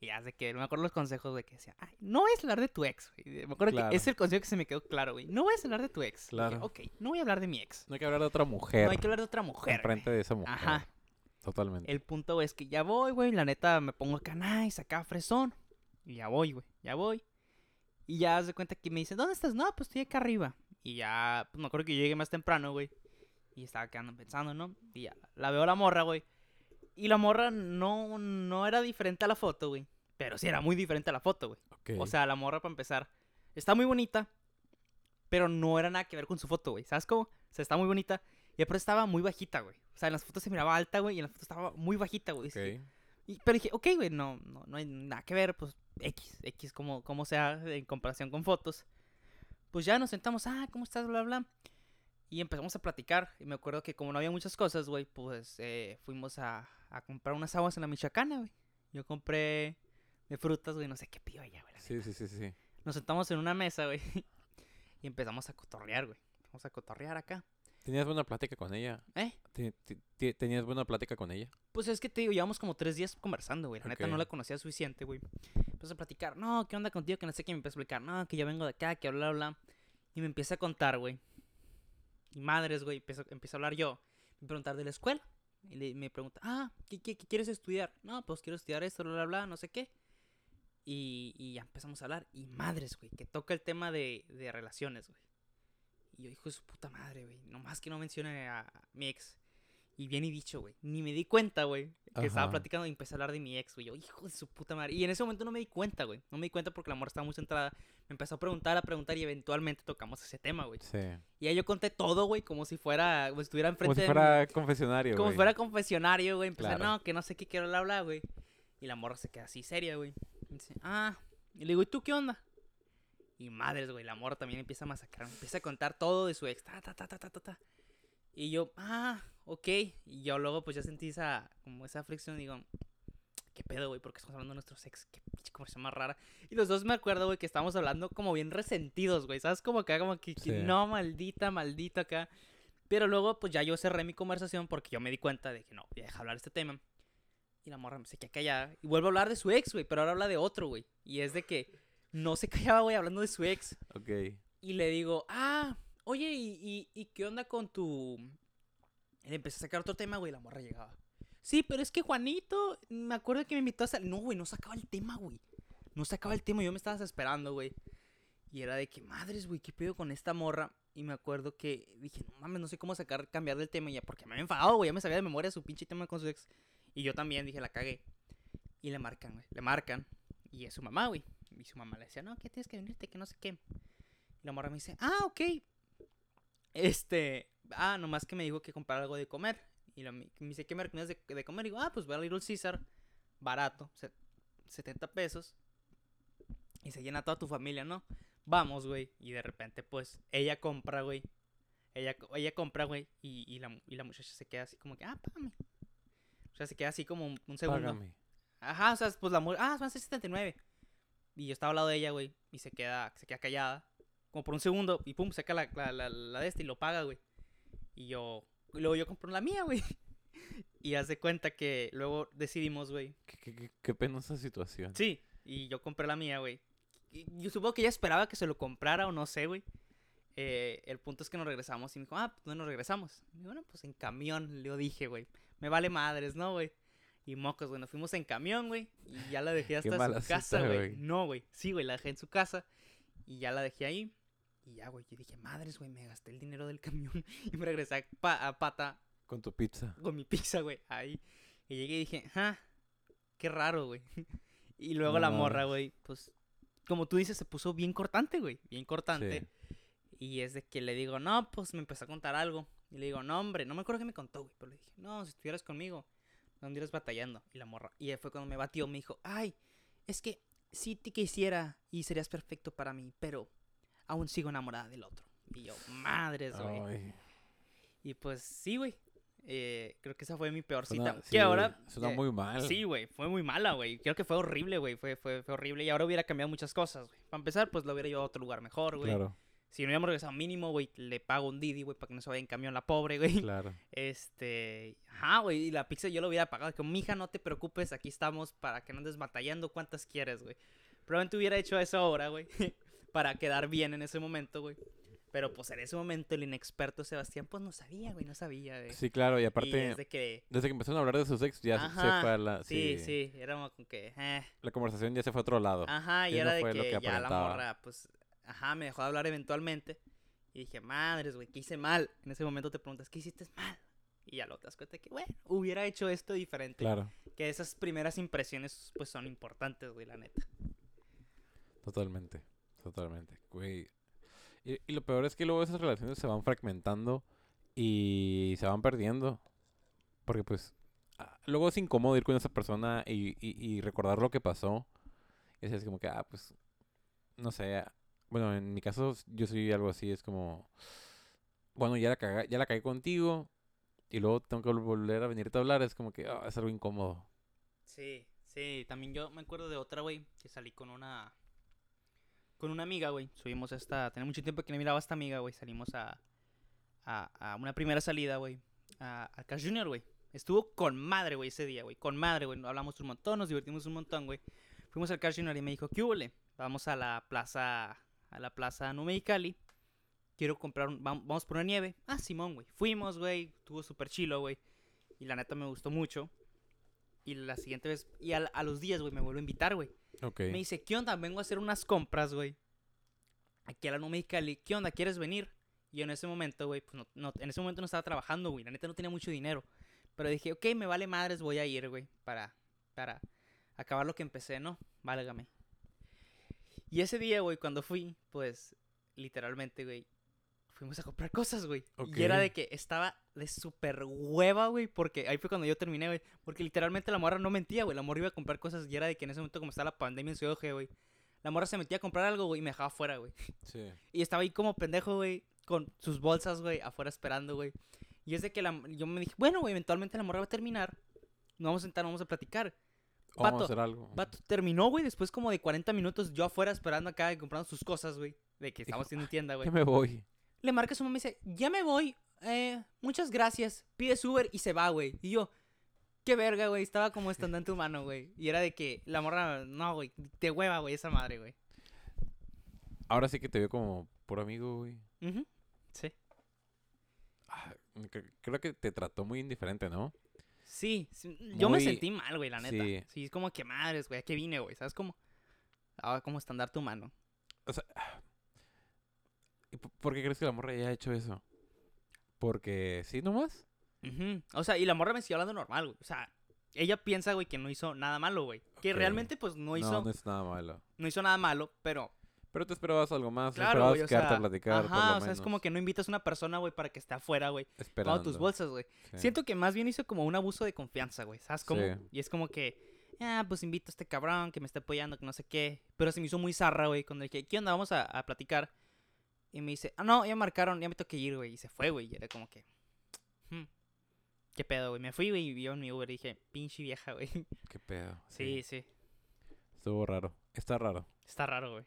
Y ya de que, me acuerdo los consejos, güey, que decía, ay, no vayas a hablar de tu ex, güey. Me acuerdo
Claro.
que ese es el consejo que se me quedó claro, güey. No vayas a hablar de tu ex. Dije,
Claro.
ok, no voy a hablar de mi ex.
No hay que hablar de otra mujer.
No hay que hablar de otra mujer.
Enfrente de esa mujer.
Ajá.
Totalmente.
El punto güey, es que ya voy, güey. La neta me pongo acá, nice, acá fresón. Y ya voy, güey. Ya voy. Y ya de cuenta que me dice, ¿dónde estás? No, pues estoy acá arriba. Y ya, pues me acuerdo que yo llegué más temprano, güey. Y estaba quedando pensando, ¿no? Y ya, la veo a la morra, güey. Y la morra no, no era diferente a la foto, güey. Pero sí era muy diferente a la foto, güey. O sea, la morra, para empezar, está muy bonita. Pero no era nada que ver con su foto, güey. ¿Sabes cómo? O sea, está muy bonita. Y después estaba muy bajita, güey. O sea, en las fotos se miraba alta, güey. Y en las fotos estaba muy bajita, güey.
Ok.
Y- pero dije, ok, güey, no, no, no hay nada que ver, pues X, X, como, como sea en comparación con fotos. Pues ya nos sentamos, ah, ¿cómo estás? Bla, bla. Y empezamos a platicar. Y me acuerdo que como no había muchas cosas, güey, pues eh, fuimos a, a comprar unas aguas en la Michoacana, güey. Yo compré de frutas, güey, no sé qué pido ella, güey.
Sí, sí, sí, sí.
Nos sentamos en una mesa, güey. Y empezamos a cotorrear, güey. Vamos a cotorrear acá.
¿Tenías buena plática con ella?
¿Eh?
Te- te- te- ¿Tenías buena plática con ella?
Pues es que te digo, llevamos como tres días conversando, güey. La neta no la conocía suficiente, güey. Empezó a platicar, no, ¿qué onda contigo? Que no sé qué. Me empezó a explicar, no, que yo vengo de acá, que bla, bla, bla. Y me empieza a contar, güey. Y madres, güey, empiezo, empiezo a hablar yo. Me preguntar de la escuela. Y le- me pregunta, ah, ¿qué, qué, qué quieres estudiar? No, pues quiero estudiar esto, bla, bla, bla, no sé qué. Y, y ya empezamos a hablar. Y madres, güey, que toca el tema de, de relaciones, güey. Y yo, hijo de su puta madre, güey. Nomás que no mencione a mi ex. Y bien y dicho, güey. Ni me di cuenta, güey. Que estaba platicando y empecé a hablar de mi ex, güey. Yo, hijo de su puta madre. Y en ese momento no me di cuenta, güey. No me di cuenta porque la amor estaba muy centrada. Me empezó a preguntar, a preguntar y eventualmente tocamos ese tema, güey.
Sí.
Y ahí yo conté todo, güey, como si fuera, como si estuviera
Como
enfrente
si
de
fuera confesionario,
como
güey.
si fuera confesionario, güey. Empecé,
Claro.
no, que no sé qué quiero hablar, güey. Y la morra se queda así seria, güey. Y dice, ah. Y le digo, ¿y tú qué onda? Y madres, güey, la morra también empieza a masacrar. Empieza a contar todo de su ex. Ta, ta, ta, ta, ta, ta, ta. Y yo, ah, ok. Y yo luego, pues ya sentí esa, como esa fricción. Digo, ¿qué pedo, güey? Porque estamos hablando de nuestros ex. Qué pinche conversación más rara. Y los dos me acuerdo, güey, que estábamos hablando como bien resentidos, güey. ¿Sabes? Como acá, como que,
Sí.
no, maldita, maldita acá. Pero luego, pues ya yo cerré mi conversación porque yo me di cuenta de que no, voy a dejar hablar de este tema. Y la morra se queda callada. Y vuelve a hablar de su ex, güey. Pero ahora habla de otro, güey. Y es de que no se callaba, güey, hablando de su ex.
Ok.
Y le digo, ah, oye, ¿y, y, y qué onda con tu...? Y le empecé a sacar otro tema, güey. y La morra llegaba. Sí, pero es que Juanito, me acuerdo que me invitó a salir. No, güey, no sacaba el tema, güey. No sacaba el tema. Yo me estaba desesperando, güey. Y era de que, madres, güey, ¿qué pedo con esta morra? Y me acuerdo que dije, no mames, no sé cómo sacar, cambiar del tema ya, porque me había enfadado, güey, ya me sabía de memoria su pinche tema con su ex. Y yo también dije, la cagué. Y le marcan, güey, le marcan. Y es su mamá, güey. Y su mamá le decía, no, que tienes que venirte, que no sé qué. Y la morra me dice, ah, ok. Este, ah, nomás que me dijo que comprar algo de comer. Y la- me dice, ¿qué me recomiendas de, de comer? Y digo, ah, pues voy a Little Caesar, barato, se- 70 pesos. Y se llena toda tu familia, ¿no? Vamos, güey. Y de repente, pues, ella compra, güey. Ella, ella compra, güey. Y, y, la, y la muchacha se queda así como que, ah, págame. O sea, se queda así como un, un segundo.
Págame.
Ajá, o sea, pues la mujer, ah, van a ser 79. Y yo estaba al lado de ella, güey, y se queda, se queda callada, como por un segundo, y pum, saca la, la, la, la de este y lo paga, güey. Y yo, y luego yo compro la mía, güey. Y hace cuenta que luego decidimos, güey.
Qué, qué, qué- qué penosa situación.
Sí, y yo compré la mía, güey. Yo supongo que ella esperaba que se lo comprara o no sé, güey. Eh, el punto es que nos regresamos y me dijo, ah, pues ¿dónde nos regresamos? Y bueno, pues en camión, le dije, güey. Me vale madres, ¿no, güey? Y mocos, güey, nos fuimos en camión, güey. Y ya la dejé hasta su casa, güey. No, güey. Sí, güey, la dejé en su casa. Y ya la dejé ahí. Y ya, güey, yo dije, madres, güey, me gasté el dinero del camión. Y me regresé a, pa- a pata
Con tu pizza.
con mi pizza, güey, ahí. Y llegué y dije, ah, qué raro, güey. Y luego
No
la morra, güey, pues, como tú dices, se puso bien cortante, güey, bien cortante. Y es de que le digo, no, pues me empezó a contar algo. Y le digo, no, hombre, no me acuerdo qué me contó, güey. Pero le dije, no, si estuvieras conmigo, no anduvieras batallando. Y la morra. Y fue cuando me batió, me dijo, ay, es que sí te quisiera y serías perfecto para mí, pero aún sigo enamorada del otro. Y yo, madres, güey. Y pues sí, güey. Eh, creo que esa fue mi peor
suena-
cita.
sí,
que ahora.
Suena
eh,
muy mal.
Sí, güey, fue muy mala, güey. Creo que fue horrible, güey. Fue, fue, fue horrible. Y ahora hubiera cambiado muchas cosas, güey. Para empezar, pues lo hubiera llevado a otro lugar mejor, güey.
Claro,
Si no hubiéramos regresado mínimo, güey, le pago un Didi, güey, para que no se vaya en camión la pobre, güey.
claro.
Este. Ajá, güey. Y la pizza yo lo hubiera pagado. Como, mija, no te preocupes, aquí estamos para que no andes batallando cuántas quieres, güey. Probablemente hubiera hecho eso ahora, güey. para quedar bien en ese momento, güey. Pero pues en ese momento el inexperto Sebastián, pues no sabía, güey, no sabía. De...
Sí, claro, y aparte,
es de que.
desde que empezaron a hablar de sus ex, ya se fue a la...
Sí,
Sí,
sí, era como que. eh.
La conversación ya se fue a otro lado.
Ajá, y
no
era de que, ya la morra, pues. Ajá, me dejó de hablar eventualmente. Y dije, madres, güey, ¿qué hice mal? En ese momento te preguntas, ¿qué hiciste mal? Y ya lo te das cuenta que, bueno, hubiera hecho esto diferente.
Claro,
Que esas primeras impresiones, pues son importantes, güey, la neta.
totalmente, totalmente. Güey. Y, y lo peor es que luego esas relaciones se van fragmentando y se van perdiendo. Porque pues, ah, luego es incómodo ir con esa persona y, y, y recordar lo que pasó. Y es como que, ah, pues, no sé. ah, Bueno, en mi caso yo soy algo así, es como, bueno, ya la cagué, ya la cagué contigo y luego tengo que vol- volver a venirte a hablar, es como que ah, es algo incómodo.
Sí, sí, también yo me acuerdo de otra, güey, que salí con una. Con una amiga, güey. Subimos esta. Tenía mucho tiempo que no miraba a esta amiga, güey. Salimos a. A, a una primera salida, güey. A, a Cash Junior, güey. Estuvo con madre, güey, ese día, güey. Con madre, güey. Hablamos un montón, nos divertimos un montón, güey. Fuimos al Cash Junior y me dijo, ¿qué hubo, Vamos a la plaza. A la plaza Numexicali. Quiero comprar. un- vam- vamos por una nieve. Ah, Simón, güey. Fuimos, güey. Estuvo súper chilo, güey. Y la neta me gustó mucho. Y la siguiente vez, y al- a, los días, güey, me vuelve a invitar, güey.
Ok.
Me dice, ¿qué onda? Vengo a hacer unas compras, güey. Aquí a la No Mexicali. ¿Qué onda? ¿Quieres venir? Y en ese momento, güey, pues no, no- en ese momento no estaba trabajando, güey. La neta no tenía mucho dinero. Pero dije, ok, me vale madres, voy a ir, güey, para, para acabar lo que empecé, ¿no? Válgame. Y ese día, güey, cuando fui, pues, literalmente, güey, fuimos a comprar cosas, güey. Y era de que estaba de súper hueva, güey, porque ahí fue cuando yo terminé, güey. Porque literalmente la morra no mentía, güey. La morra iba a comprar cosas y era de que en ese momento, como estaba la pandemia en Ciudad Ojeda, güey, la morra se metía a comprar algo, güey, y me dejaba afuera, güey.
Sí.
Y estaba ahí como pendejo, güey, con sus bolsas, güey, afuera esperando, güey. Y es de que la, yo me dije, bueno, güey, eventualmente la morra va a terminar. Nos vamos a sentar, vamos a platicar.
Vamos a hacer algo.
Vato, terminó, güey, después como de 40 minutos yo afuera esperando acá y comprando sus cosas, güey. De que estamos haciendo tienda, güey.
Ya me voy.
Le marca a su mamá y dice, ya me voy, eh, muchas gracias. Pide su Uber y se va, güey. Y yo, qué verga, güey, estaba como estandante humano, güey. Y era de que la morra, no, güey, de hueva, güey, esa madre, güey.
Ahora sí que te veo como por amigo, güey.
Sí.
Ah, cre- Creo que te trató muy indiferente, ¿no?
Sí, sí, yo me sentí mal, güey, la neta.
sí.
Sí. es como que madres, güey, ¿a qué vine, güey? ¿Sabes cómo? Ahora como estandarte humano.
O sea, ¿y po- ¿por qué crees que la morra haya hecho eso? Porque sí nomás.
Ujú. O sea, y la morra me siguió hablando normal, güey. O sea, ella piensa, güey, que no hizo nada malo, güey. Que realmente, pues, no hizo,
No,
no,
no es nada malo.
hizo nada malo, pero
Pero te esperabas algo más.
claro,
esperabas
güey, o
quedarte
sea,
a platicar, por
ajá,
lo
o sea, es como que no invitas a una persona, güey, para que esté afuera, güey,
esperando.
tus bolsas, güey.
sí.
Siento que más bien hizo como un abuso de confianza, güey, ¿sabes cómo?
Sí.
Y es como que, ah, pues invito a este cabrón que me está apoyando, que no sé qué. Pero se me hizo muy zarra, güey, cuando dije, ¿qué onda? Vamos a, a platicar. Y me dice, ah, no, ya marcaron, ya me tengo que ir, güey. Y se fue, güey. Y era como que, hmm, ¿qué pedo, güey? Me fui, güey, y vio en mi Uber y dije, pinche vieja, güey.
Qué pedo.
Sí, sí,
Estuvo raro. Está raro.
está raro, güey.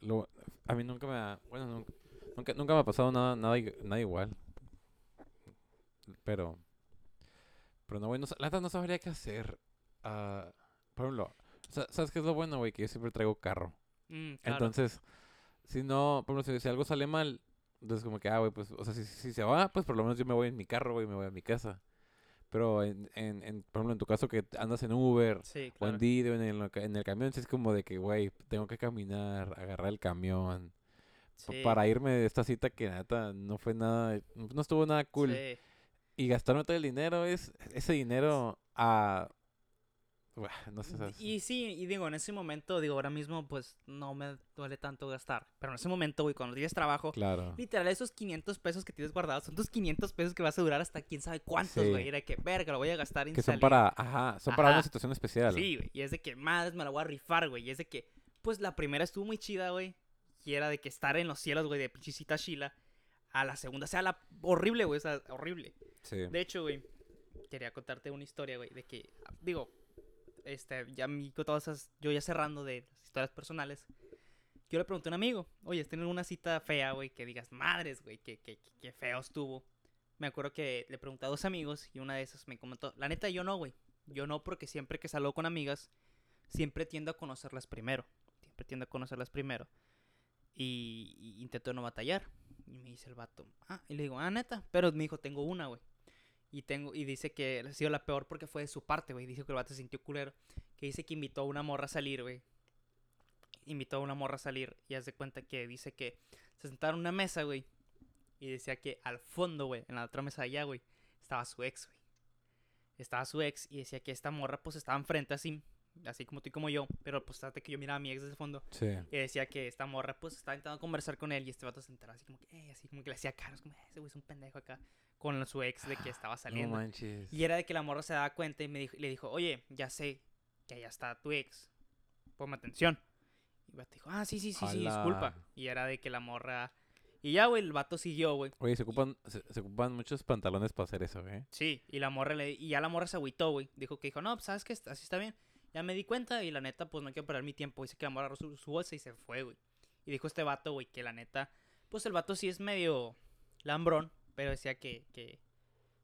Lo- a mí nunca me ha... Bueno, nunca, nunca, nunca me ha pasado nada, nada, igual. Pero... Pero no, güey, no, la no sabría qué hacer. Ah, por ejemplo, sa- ¿sabes qué es lo bueno, güey? Que yo siempre traigo carro.
Mm, claro.
Entonces, si no, por ejemplo, si, si algo sale mal, entonces como que, ah, güey, pues, o sea, si, si se va, pues por lo menos yo me voy en mi carro, güey, me voy a mi casa. Pero, en, en, en, por ejemplo, en tu caso que andas en Uber
sí,
o en Didi o en el, en el camión, es como de que, güey, tengo que caminar, agarrar el camión
Sí,
para irme de esta cita que neta no fue nada, no estuvo nada cool.
sí.
Y gastarme todo el dinero es ese dinero a... No sé.
Y sí, y digo, en ese momento, digo, ahora mismo, pues, no me duele tanto gastar. Pero en ese momento, güey, cuando tienes trabajo,
Claro.
Literal, esos 500 pesos que tienes guardados son tus 500 pesos que vas a durar hasta quién sabe cuántos,
Sí.
güey. Era que, verga, lo voy a gastar en
Que son para, ajá, son para una situación especial.
Sí, güey. Y es de que, madres, me la voy a rifar, güey. Y es de que, pues, la primera estuvo muy chida, güey. Y era de que estar en los cielos, güey, de pichicita Sheila. A la segunda, o sea, la horrible, güey. O sea, horrible.
Sí.
De hecho, güey, quería contarte una historia, güey, de que, digo, este, ya con todas esas, yo ya cerrando de las historias personales, yo le pregunté a un amigo, oye, ¿tienes una cita fea, güey, que digas, madres, güey, que, que, que- que feo estuvo? Me acuerdo que le pregunté a dos amigos y una de esas me comentó, la neta, yo no, güey, yo no, porque siempre que salgo con amigas, siempre tiendo a conocerlas primero, siempre tiendo a conocerlas primero. Y, y intento no batallar. Y me dice el vato, ah, y le digo, ah, neta, pero me dijo, tengo una, güey. Y tengo y dice que ha sido la peor porque fue de su parte, güey. Dice que el vato se sintió culero. Que dice que invitó a una morra a salir, güey. Invitó a una morra a salir y haz de cuenta que dice que se sentaron en una mesa, güey. Y decía que al fondo, güey, en la otra mesa de allá, güey, estaba su ex, güey. Estaba su ex y decía que esta morra pues estaba enfrente así, así como tú y como yo. Pero pues fíjate que yo miraba a mi ex desde el fondo.
Sí.
Y decía que esta morra, pues, estaba intentando conversar con él y este vato se enteraba así como que, eh, así como que le hacía caras, como, ese güey es un pendejo acá, con su ex de que estaba
No
saliendo.
manches.
y era de que la morra se daba cuenta y me dijo, le dijo, oye, ya sé que allá está tu ex, ponme atención. Y el vato dijo, ah, sí, sí, sí, sí, disculpa. Y era de que la morra... Y ya, güey, el vato siguió, güey.
Oye, se ocupan, se, se ocupan muchos pantalones para hacer eso, ¿eh?
Sí, y la morra le... Y ya la morra se agüitó, güey. Dijo que dijo, no, pues, ¿sabes qué? Así está bien. Ya me di cuenta y la neta, pues, no quiero perder mi tiempo. Dice que la morra su, su bolsa y se fue, güey. Y dijo este vato, güey, que la neta... Pues el vato sí es medio lambrón, pero decía que... que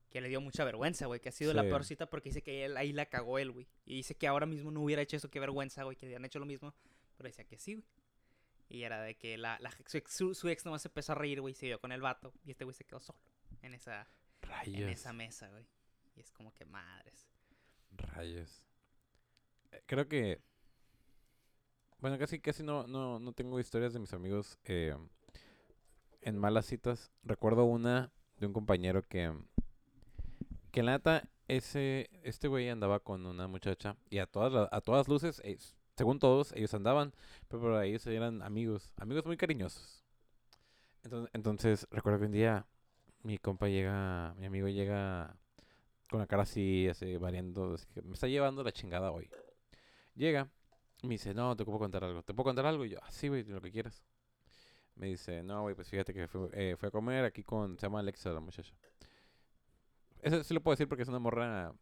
que le dio mucha vergüenza, güey, que ha sido la peor cita porque dice que él ahí la cagó él, güey. Y dice que ahora mismo no hubiera hecho eso, qué vergüenza, güey, que habían hecho lo mismo. Pero decía que sí, güey. Y era de que la, la- su, ex, su, su ex nomás se empezó a reír, güey, se dio con el vato. Y este güey se quedó solo en esa, en esa mesa, güey. Y es como que madres.
Rayos. Eh, Creo que. Bueno, casi, casi no, no, no tengo historias de mis amigos. eh, en malas citas, recuerdo una de un compañero que, que la ese, este güey andaba con una muchacha y a todas, a todas luces, según todos, ellos andaban, pero ellos eran amigos, amigos muy cariñosos. Entonces, entonces recuerdo que un día mi compa llega, mi amigo llega con la cara así, así variando, así me está llevando la chingada hoy. Llega, me dice, no, te puedo contar algo, ¿te puedo contar algo? Y yo, ah, sí, güey, lo que quieras. Me dice, no, güey, pues fíjate que fue, eh, fue a comer aquí con, se llama Alexa la muchacha. Eso sí lo puedo decir porque es una morra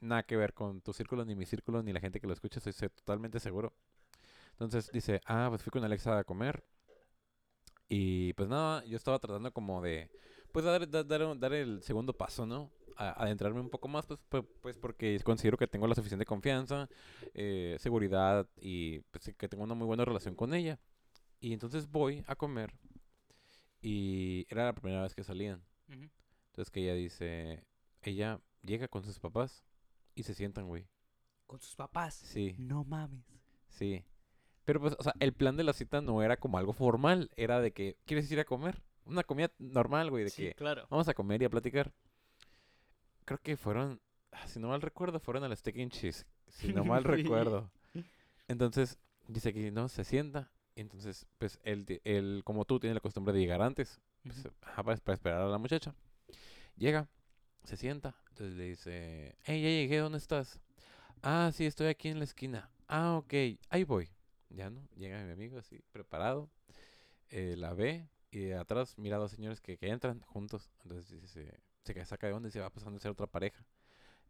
nada que ver con tu círculo, ni mi círculo, ni la gente que lo escucha, estoy totalmente seguro. Entonces dice, ah, pues fui con Alexa a comer. Y pues nada, yo estaba tratando como de, pues dar, dar, dar, el segundo paso, ¿no? Adentrarme un poco más, pues, pu- pues porque considero que tengo la suficiente confianza, eh, seguridad y pues, que tengo una muy buena relación con ella. Y entonces voy a comer y era la primera vez que salían. Entonces que ella dice, ella llega con sus papás y se sientan, güey.
Con sus papás.
Sí,
No mames.
sí. Pero pues, o sea, el plan de la cita no era como algo formal, era de que, ¿quieres ir a comer? Una comida normal, güey, de
Sí,
que
claro.
vamos a comer y a platicar. Creo que fueron, ah, si no mal recuerdo, fueron al Steak and Cheese, si no mal
Sí.
recuerdo. Entonces, dice que no, se sienta. Entonces, pues, él, él, como tú, tiene la costumbre de llegar antes. pues,
Ujú.
ajá, para, para esperar a la muchacha. Llega, se sienta. Entonces le dice, hey, ya llegué, ¿dónde estás? Ah, sí, estoy aquí en la esquina. Ah, ok, ahí voy. Ya no, llega mi amigo así, preparado. eh, la ve y de atrás mira a dos señores que, que entran juntos. Entonces dice, se que saca de onda y se va pasando a ser otra pareja.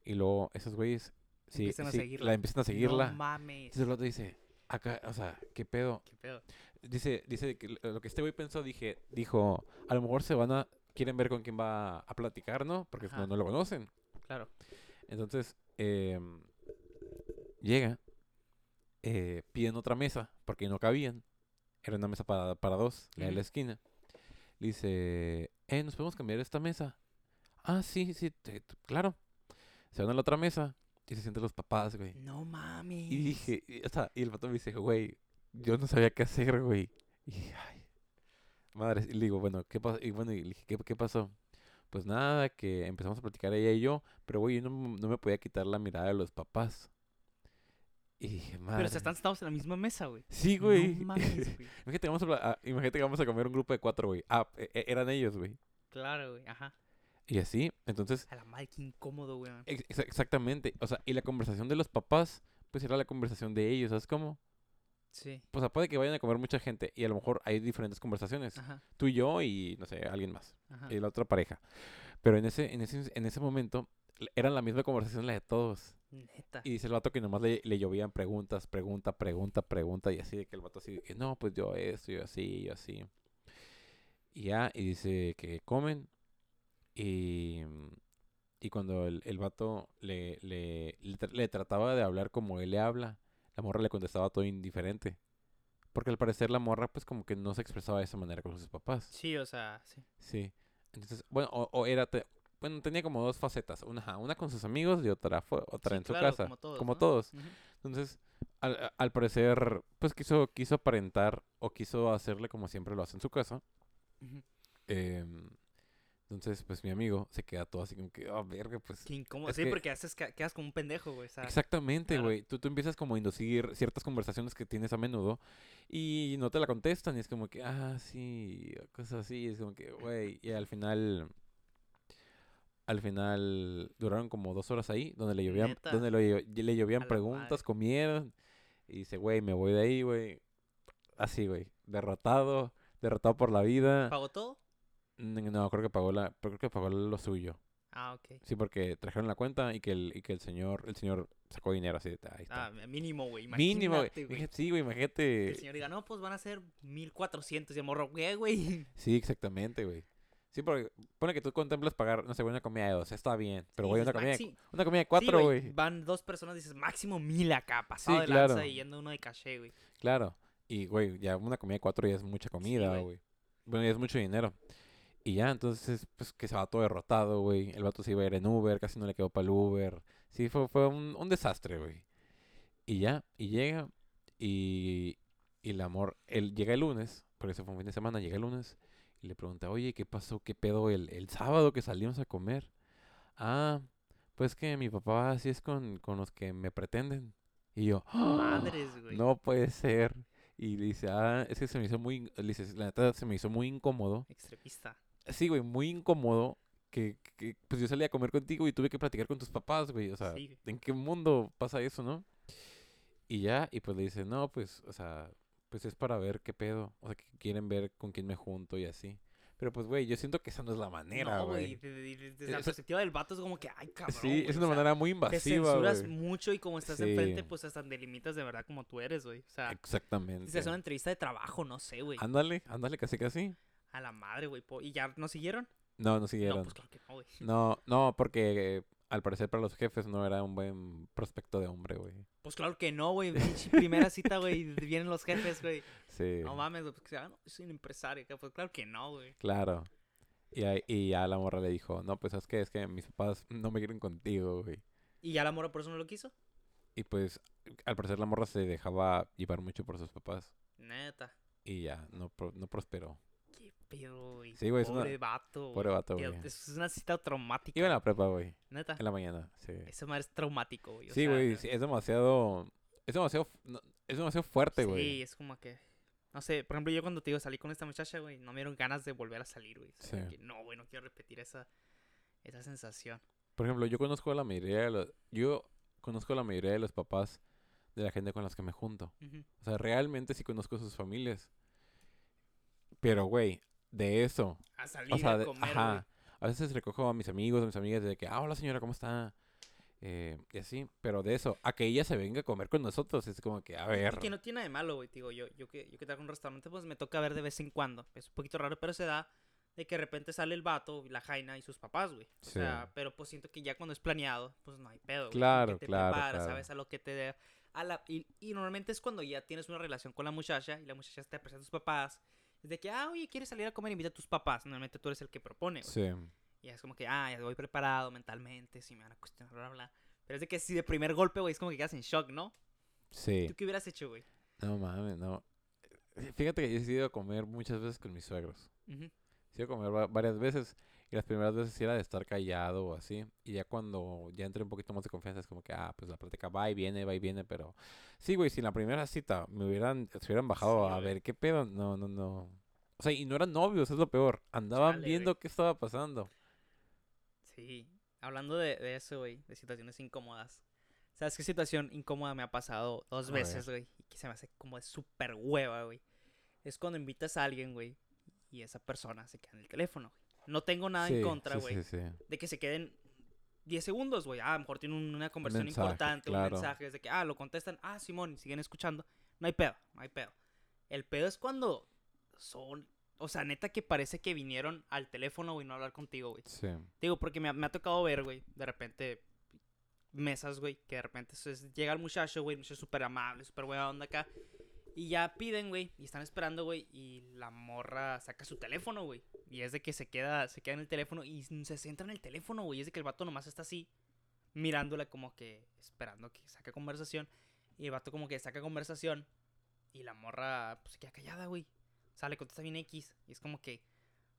Y luego esos güeyes sí,
Empiezan a
sí,
seguirla.
la empiezan a seguirla.
No mames.
Entonces el otro dice, acá, o sea, ¿qué pedo?
¿Qué pedo?
Dice, dice que lo que este güey pensó, dije, dijo, a lo mejor se van a, quieren ver con quién va a platicar, ¿no? Porque no, no lo conocen.
Claro.
Entonces, em, llega, eh, piden otra mesa, porque no cabían. Era una mesa para, para dos, la de la esquina. Le dice, eh, ¿nos podemos cambiar esta mesa? Ah, sí, sí, te- claro. Se van a la otra mesa y se sienten los papás, güey.
No mames.
Y dije, y, o sea, y el pato me dice, güey, yo no sabía qué hacer, güey. Y, ay, madre, y le digo, bueno, ¿qué pasó? Y bueno, y le dije, ¿qué, qué pasó? Pues nada, que empezamos a platicar ella y yo, pero güey, yo no, no me podía quitar la mirada de los papás. Y dije, madre.
Pero se están sentados en la misma mesa, güey.
Sí, güey.
No mames, güey.
imagínate, que vamos a, pla- ah, imagínate que vamos a comer un grupo de cuatro, güey. Ah, e- e- eran ellos, güey.
Claro, güey. Ajá.
Y así, entonces,
A la madre, qué incómodo,
ex- exa- exactamente. O sea, y la conversación de los papás, pues era la conversación de ellos, ¿sabes cómo?
Sí.
O sea, puede que vayan a comer mucha gente y a lo mejor hay diferentes conversaciones.
Ajá.
Tú y yo y, no sé, alguien más.
Ajá.
Y la otra pareja. Pero en ese, en ese, en ese momento era la misma conversación la de todos.
Neta.
Y dice el vato que nomás le, le llovían preguntas, pregunta, pregunta, pregunta. Y así de que el vato así, no, pues yo esto, yo así, yo así. Y ya, y dice que comen. Y, y cuando el, el vato le, le, le, le trataba de hablar como él le habla, la morra le contestaba todo indiferente. Porque al parecer la morra pues como que no se expresaba de esa manera con sus papás.
Sí, o sea, sí.
Sí. Entonces, bueno, o, o era, te- bueno, tenía como dos facetas. Una, una con sus amigos y otra, fue, otra
Sí,
en su casa.
como todos,
como
¿no?
todos. Entonces, al, al parecer, pues quiso, quiso aparentar o quiso hacerle como siempre lo hace en su casa. Entonces, pues mi amigo se queda todo así como que, oh, verga, pues.
Qué incómodo. Sí,
que-
porque haces, quedas como un pendejo, güey. Sea,
Exactamente,
claro.
güey. Tú, tú empiezas como a inducir ciertas conversaciones que tienes a menudo y no te la contestan y es como que, ah, sí, cosas así. Es como que, güey, y al final, al final duraron como dos horas ahí donde le llovían,
¿Neta?
donde llo- le llovían preguntas,
madre.
comieron y dice, güey, me voy de ahí, güey. Así, güey, derrotado, derrotado por la vida.
¿Pagó todo?
No, creo que pagó la, creo que pagó lo suyo.
Ah, ok.
Sí, porque trajeron la cuenta y que el, y que el señor, el señor sacó dinero así de, ahí está.
Ah, mínimo, güey.
Mínimo, güey. Sí, güey, imagínate.
el señor diga, no, pues van a ser 1400. Y el morro, güey, güey.
Sí, exactamente, güey. Sí, porque pone que tú contemplas pagar, no sé, una comida de dos, está bien. Pero,
Sí,
güey,
dices,
una comida, de,
"Maxi-
cu- una comida de
sí,
cuatro, güey.
Van dos personas, dices, máximo mil acá, pasado
Sí,
de lanza
claro.
y yendo uno de caché, güey.
Claro. Y, güey, ya una comida de cuatro ya es mucha comida,
güey.
güey. Bueno, ya es mucho dinero. Y ya, entonces, pues, que se va todo derrotado, güey. El vato se iba a ir en Uber, casi no le quedó para el Uber. Sí, fue, fue un, un desastre, güey. Y ya, y llega, y, y el amor, él llega el lunes, porque eso fue un fin de semana, llega el lunes, y le pregunté, oye, ¿qué pasó? ¿Qué pedo el, el sábado que salimos a comer? Ah, pues que mi papá así es con, con los que me pretenden. Y yo, "Ah,
Madres, güey.
no puede ser. Y le dice, ah, es que se me hizo muy, le dice, la neta se me hizo muy incómodo.
Extremista.
Sí, güey, muy incómodo que, que, pues yo salí a comer contigo y tuve que platicar con tus papás, güey. O sea,
Sí.
¿en qué mundo pasa eso, no? Y ya, y pues le dice, no, pues, o sea, pues es para ver qué pedo. O sea, que quieren ver con quién me junto y así. Pero pues, güey, yo siento que esa no es la manera,
no,
güey.
de- Desde la perspectiva del vato es como que, ay, cabrón.
sí, es
o
una
sea,
manera muy
Te
invasiva,
censuras
güey.
mucho y como estás
Sí.
enfrente, pues hasta delimitas de verdad como tú eres, güey. O sea,
Exactamente.
si es una entrevista de trabajo, no sé, güey.
Ándale, ándale, casi casi.
A la madre, güey. ¿Y ya no siguieron?
No, no
No,
siguieron.
pues claro que no, güey.
No, no, porque eh, al parecer para los jefes no era un buen prospecto de hombre, güey.
Pues claro que no, güey. Primera cita, güey. Vienen los jefes, güey.
Sí.
No mames, güey. Porque, ah, no, soy un empresario. Pues claro que no, güey.
Claro. Y, ahí- y ya la morra le dijo, no, pues es que es que mis papás no me quieren contigo, güey.
¿Y ya la mora por eso no lo quiso?
Y pues al parecer la morra se dejaba llevar mucho por sus papás.
Neta.
Y ya, no, no prosperó.
Pedo, güey.
Sí, güey, es una-
Pobre vato,
Pobre vato, güey.
Es una cita traumática.
Iba en la prepa, güey.
Neta.
En la mañana, sí.
Esa madre es traumático, güey.
Sí, güey, sí, es demasiado... Es demasiado... es demasiado fuerte, güey.
Sí, es como que. No sé, por ejemplo, yo cuando te digo salí con esta muchacha, güey, no me dieron ganas de volver a salir, güey. O sea,
Sí.
que no, güey, no quiero repetir esa, esa sensación.
Por ejemplo, yo conozco a la mayoría de los... Yo conozco a la mayoría de los papás de la gente con las que me junto.
Ujú.
O sea, realmente sí conozco sus familias. Pero, güey, de eso.
A salir
O sea,
a
de-
comer,
ajá. A veces recojo a mis amigos, a mis amigas, de que, ah, hola señora, ¿cómo está? Eh, y así. Pero de eso, a que ella se venga a comer con nosotros, es como que, a ver.
Y que no tiene de malo, güey. Digo, yo, yo que, yo que trabajo en un restaurante, pues me toca ver de vez en cuando. Es un poquito raro, pero se da de que de repente sale el vato, la jaina y sus papás, güey. O
Sí.
sea, pero pues siento que ya cuando es planeado, pues no hay pedo. güey.
Claro,
que te
claro,
preparas,
claro.
sabes a lo que te dé. A la, y, y normalmente es cuando ya tienes una relación con la muchacha y la muchacha te presenta a tus papás. Es de que, ah, oye, ¿quieres salir a comer? Invita a tus papás. Normalmente tú eres el que propone, güey.
Sí.
Y es como que, ah, ya voy preparado mentalmente, si me van a cuestionar, bla, bla, bla. Pero es de que si de primer golpe, güey, es como que quedas en shock, ¿no?
Sí.
¿Tú qué hubieras hecho, güey?
No mames, no. Fíjate que yo he ido a comer muchas veces con mis suegros.
Ujú.
Sí, comer va- varias veces. Y las primeras veces sí era de estar callado o así. Y ya cuando ya entré un poquito más de confianza, es como que, ah, pues la plática va y viene, va y viene. Pero sí, güey, si en la primera cita me hubieran, se hubieran bajado
Sí,
a
güey.
ver qué pedo, no, no, no. O sea, y no eran novios, es lo peor. Andaban
Chale,
viendo
güey.
qué estaba pasando.
Sí. Hablando de, de eso, güey, de situaciones incómodas. ¿Sabes qué situación incómoda me ha pasado dos
A
veces, güey? Y que se me hace como de súper hueva, güey. Es cuando invitas a alguien, güey, y esa persona se queda en el teléfono. No tengo nada
sí,
en contra, güey,
Sí, sí.
de que se queden 10 segundos, güey. Ah, a lo mejor tienen un- una conversación
mensaje,
importante,
claro.
un mensaje, es de que, ah, lo contestan, ah, Simón, y siguen escuchando. No hay pedo, no hay pedo. El pedo es cuando son, o sea, neta que parece que vinieron al teléfono, güey, no a hablar contigo, güey.
Sí.
Digo, porque me ha, me ha tocado ver, güey, de repente mesas, güey, que de repente es- llega el muchacho, güey, muchacho súper amable, súper buena onda acá. Y ya piden, güey, y están esperando, güey, y la morra saca su teléfono, güey. Y es de que se queda, se queda en el teléfono y se centra en el teléfono, güey. Es de que el vato nomás está así, mirándola como que esperando que saque conversación. Y el vato como que saca conversación y la morra pues se queda callada, güey. O sea, le contesta bien X. Y es como que,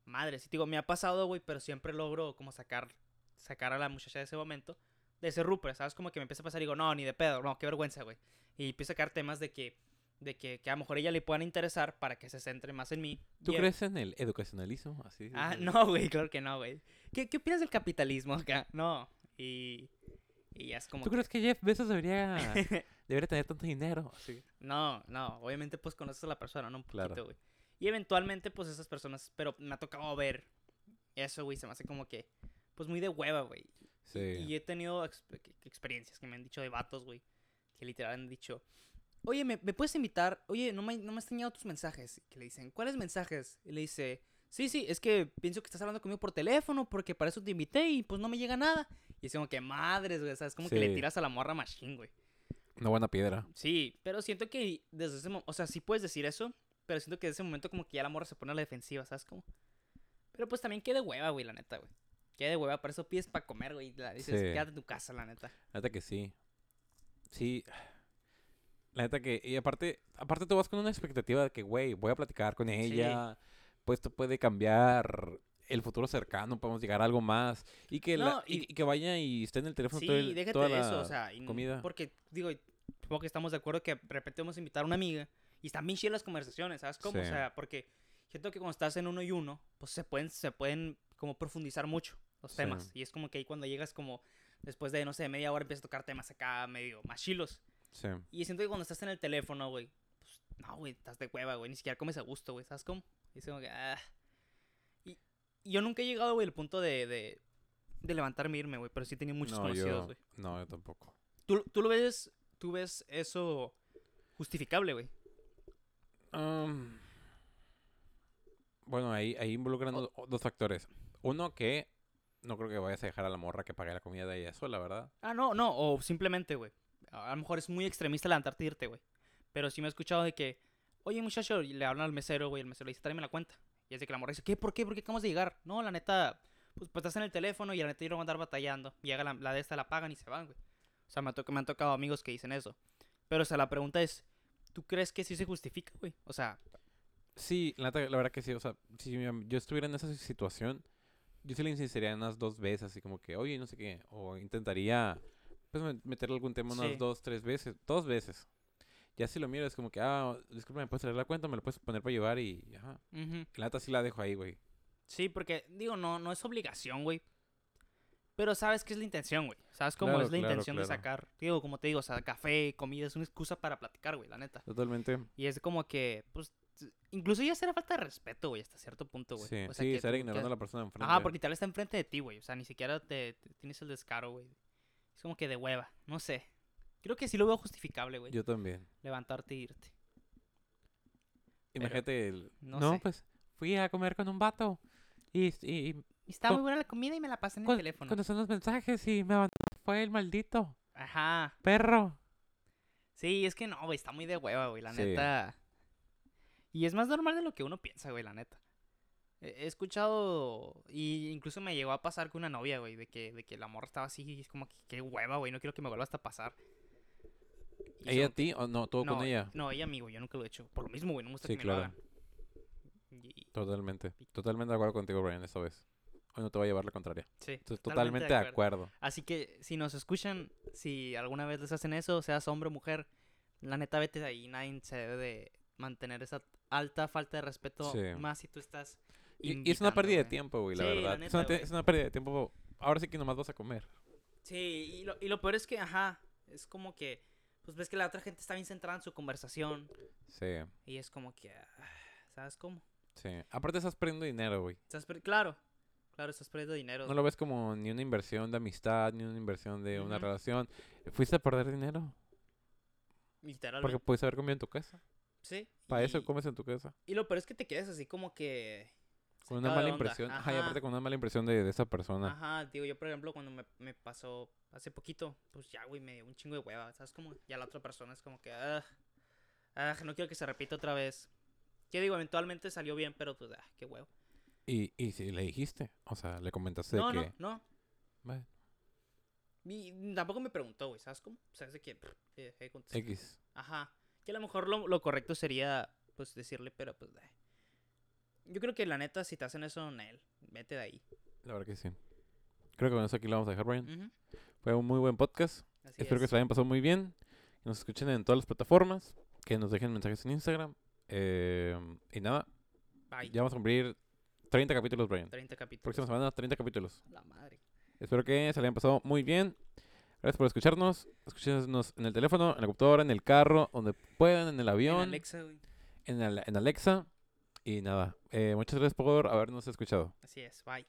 madre, sí, digo, me ha pasado, güey, pero siempre logro como sacar, sacar a la muchacha de ese momento, de ese rupert, ¿sabes? Como que me empieza a pasar y digo, no, ni de pedo, no, qué vergüenza, güey. Y empiezo a sacar temas de que, de que, que a lo mejor ella le puedan interesar para que se centre más en mí.
¿Tú
Y-
crees en el educacionalismo? Así.
Ah, no, güey, claro que no, güey. ¿Qué, ¿Qué opinas del capitalismo acá? No. Y, y ya es como...
¿Tú
que-
crees que Jeff Bezos debería, debería tener tanto dinero? Sí.
No, no, obviamente pues conoces a la persona, ¿no? Un poquito,
Claro.
güey. Y eventualmente pues esas personas, pero me ha tocado ver eso, güey, se me hace como que, pues muy de hueva, güey.
Sí.
Y he tenido exp- experiencias que me han dicho de vatos, güey, que literal han dicho, oye, ¿me, me puedes invitar? Oye, no me, no me has enseñado tus mensajes. Que le dicen, ¿cuáles mensajes? Y le dice, sí, sí, es que pienso que estás hablando conmigo por teléfono porque para eso te invité y pues no me llega nada. Y es como que madres, güey, ¿sabes? Como que le tiras a la morra machine, güey.
Una buena piedra.
Sí, pero siento que desde ese momento, o sea, sí puedes decir eso, pero siento que desde ese momento como que ya la morra se pone a la defensiva, ¿sabes cómo? Pero pues también quede hueva, güey, la neta, güey. Quede hueva, para eso pides para comer, güey. la- Dices,
Sí.
quédate en tu casa, la neta.
La neta que sí. Sí. La neta que. Y aparte, aparte tú vas con una expectativa de que, güey, voy a platicar con ella. pues esto puede cambiar el futuro cercano, podemos llegar a algo más. Y que, la-
No,
y,
y-
y que vaya y esté en el teléfono
Sí,
todo el-
déjate
toda
de eso, o sea, y
comida.
porque, digo, supongo que estamos de acuerdo que de repente vamos a invitar a una amiga y están bien chidas las conversaciones, ¿sabes cómo? O sea, porque siento que cuando estás en uno y uno, pues se pueden, se pueden como profundizar mucho los temas. Y es como que ahí cuando llegas como, después de, no sé, media hora empiezas a tocar temas acá medio más chilos.
Sí.
Y siento que cuando estás en el teléfono, güey, pues, no, güey, estás de hueva, güey, ni siquiera comes a gusto, güey, ¿sabes cómo? Y es como que, ah. Y, y yo nunca he llegado, güey, al punto de, de, de levantarme e irme, güey, pero sí tenido muchos
no,
conocidos, güey.
no, yo tampoco.
¿Tú, tú lo ves, tú ves eso justificable, güey.
Bueno, ahí, ahí involucran
O-
do- dos factores. Uno que no creo que vayas a dejar a la morra que pague la comida de ella sola, ¿verdad?
Ah, no, no, o simplemente, güey. A lo mejor es muy extremista levantarte e irte, güey. Pero sí me he escuchado de que, oye, muchacho, y le hablan al mesero, güey, el mesero le dice, tráeme la cuenta. Y es de que la morra dice, ¿qué? ¿Por qué? ¿Por qué acabamos de llegar? No, la neta, pues, pues estás en el teléfono y la neta yo no voy a andar batallando. Y llega la, la de esta, la pagan y se van, güey. O sea, me, to- me han tocado amigos que dicen eso. Pero, o sea, la pregunta es, ¿tú crees que sí se justifica, güey? O sea,
Sí, la, la verdad que sí. O sea, si yo estuviera en esa situación, yo sí le insistiría unas dos veces, así como que, oye, no sé qué. O intentaría, pues, me- meterle algún tema unas
Sí.
dos, tres veces. Dos veces. Ya si lo miro, es como que, ah, disculpa, ¿me puedes traer la cuenta? ¿Me la puedes poner para llevar? Y, ajá. La neta sí la dejo ahí, güey.
Sí, porque, digo, no, no es obligación, güey. Pero sabes qué es la intención, güey. Sabes cómo
Claro,
es la
claro,
intención de sacar. Digo, como te digo, o sea, café, comida, es una excusa para platicar, güey, la neta.
Totalmente.
Y es como que, pues, incluso ya será falta de respeto, güey, hasta cierto punto, güey.
Sí,
O sea,
sí,
que
estar ignorando a la persona enfrente.
Ajá, porque tal vez está enfrente de ti, güey. O sea, ni siquiera te, te- tienes el descaro, güey. Es como que de hueva, no sé. Creo que sí lo veo justificable, güey.
Yo también.
Levantarte e irte.
Imagínate el...
no
No,
sé.
pues, fui a comer con un vato. Y, y, y
estaba muy buena la comida y me la pasé en el teléfono.
contestó los mensajes y me. Fue el maldito
Ajá.
perro.
Sí, es que no, güey, está muy de hueva, güey, la
Sí.
neta. Y es más normal de lo que uno piensa, güey, la neta. He escuchado, y incluso me llegó a pasar con una novia, güey, de que, de que la morra estaba así, y es como que qué hueva, güey, no quiero que me vuelva hasta a pasar. Y
¿Ella a ti o no? ¿Tú
no,
con ella?
No, ella amigo, yo nunca lo he hecho. Por lo mismo, güey, no me gusta
Sí,
que me lo
claro.
hagan. Y-
Totalmente. Totalmente de acuerdo contigo, Brian, esta vez. Hoy no te voy a llevar la contraria.
sí,
Estoy totalmente de acuerdo.
Así que si nos escuchan, si alguna vez les hacen eso, seas hombre o mujer, la neta vete de ahí. Nadie se debe de mantener esa alta falta de respeto,
Sí.
más si tú estás.
Y, y es una pérdida de tiempo, güey, la
Sí, la
verdad. es, una, te-
güey.
es una pérdida de tiempo. Ahora sí que nomás vas a comer.
Sí, y lo, y lo peor es que, ajá, es como que, pues ves que la otra gente está bien centrada en su conversación
Sí,
y es como que, ah, ¿sabes cómo?
sí. Aparte estás perdiendo dinero, güey.
Estás per- claro, claro, estás perdiendo dinero.
No lo ves como ni una inversión de amistad, ni una inversión de una relación. Fuiste a perder dinero.
literalmente.
Porque puedes haber comido en tu casa.
sí.
Para eso comes en tu casa.
Y lo peor es que te quedas así como que...
Con una mala impresión. Ajá, y aparte con una mala impresión de, de esa persona.
Ajá, digo, yo por ejemplo cuando me, me pasó hace poquito, pues ya, güey, me dio un chingo de hueva, ¿sabes? Como ya la otra persona es como que, ah, ah, no quiero que se repita otra vez. Que digo, eventualmente salió bien, pero pues, ah, qué huevo.
Y, y si le dijiste, o sea, le comentaste
No,
de que...
no, no.
"Bueno,
Y tampoco me preguntó, güey, ¿sabes cómo? O sea, es de pff, eh, eh.
X.
Ajá. Que a lo mejor lo, lo correcto sería, pues, decirle, pero pues, eh. Yo creo que la neta, si te hacen eso en él, vete de ahí.
La verdad que sí. Creo que con eso aquí lo vamos a dejar, Brian. Fue un muy buen podcast.
Así
Espero que se la hayan pasado muy bien. Que nos escuchen en todas las plataformas. Que nos dejen mensajes en Instagram. Eh, y nada,
Bye.
ya vamos a cumplir 30 capítulos, Brian.
30 capítulos.
Próxima semana, 30 capítulos.
La madre.
Espero que se la hayan pasado muy bien. Gracias por escucharnos. Escúchenos en el teléfono, en la computadora, en el carro, donde puedan, en el
En
avión,
Alexa, güey.
en, en Alexa. Y nada, eh, muchas gracias por habernos escuchado.
Así es, bye.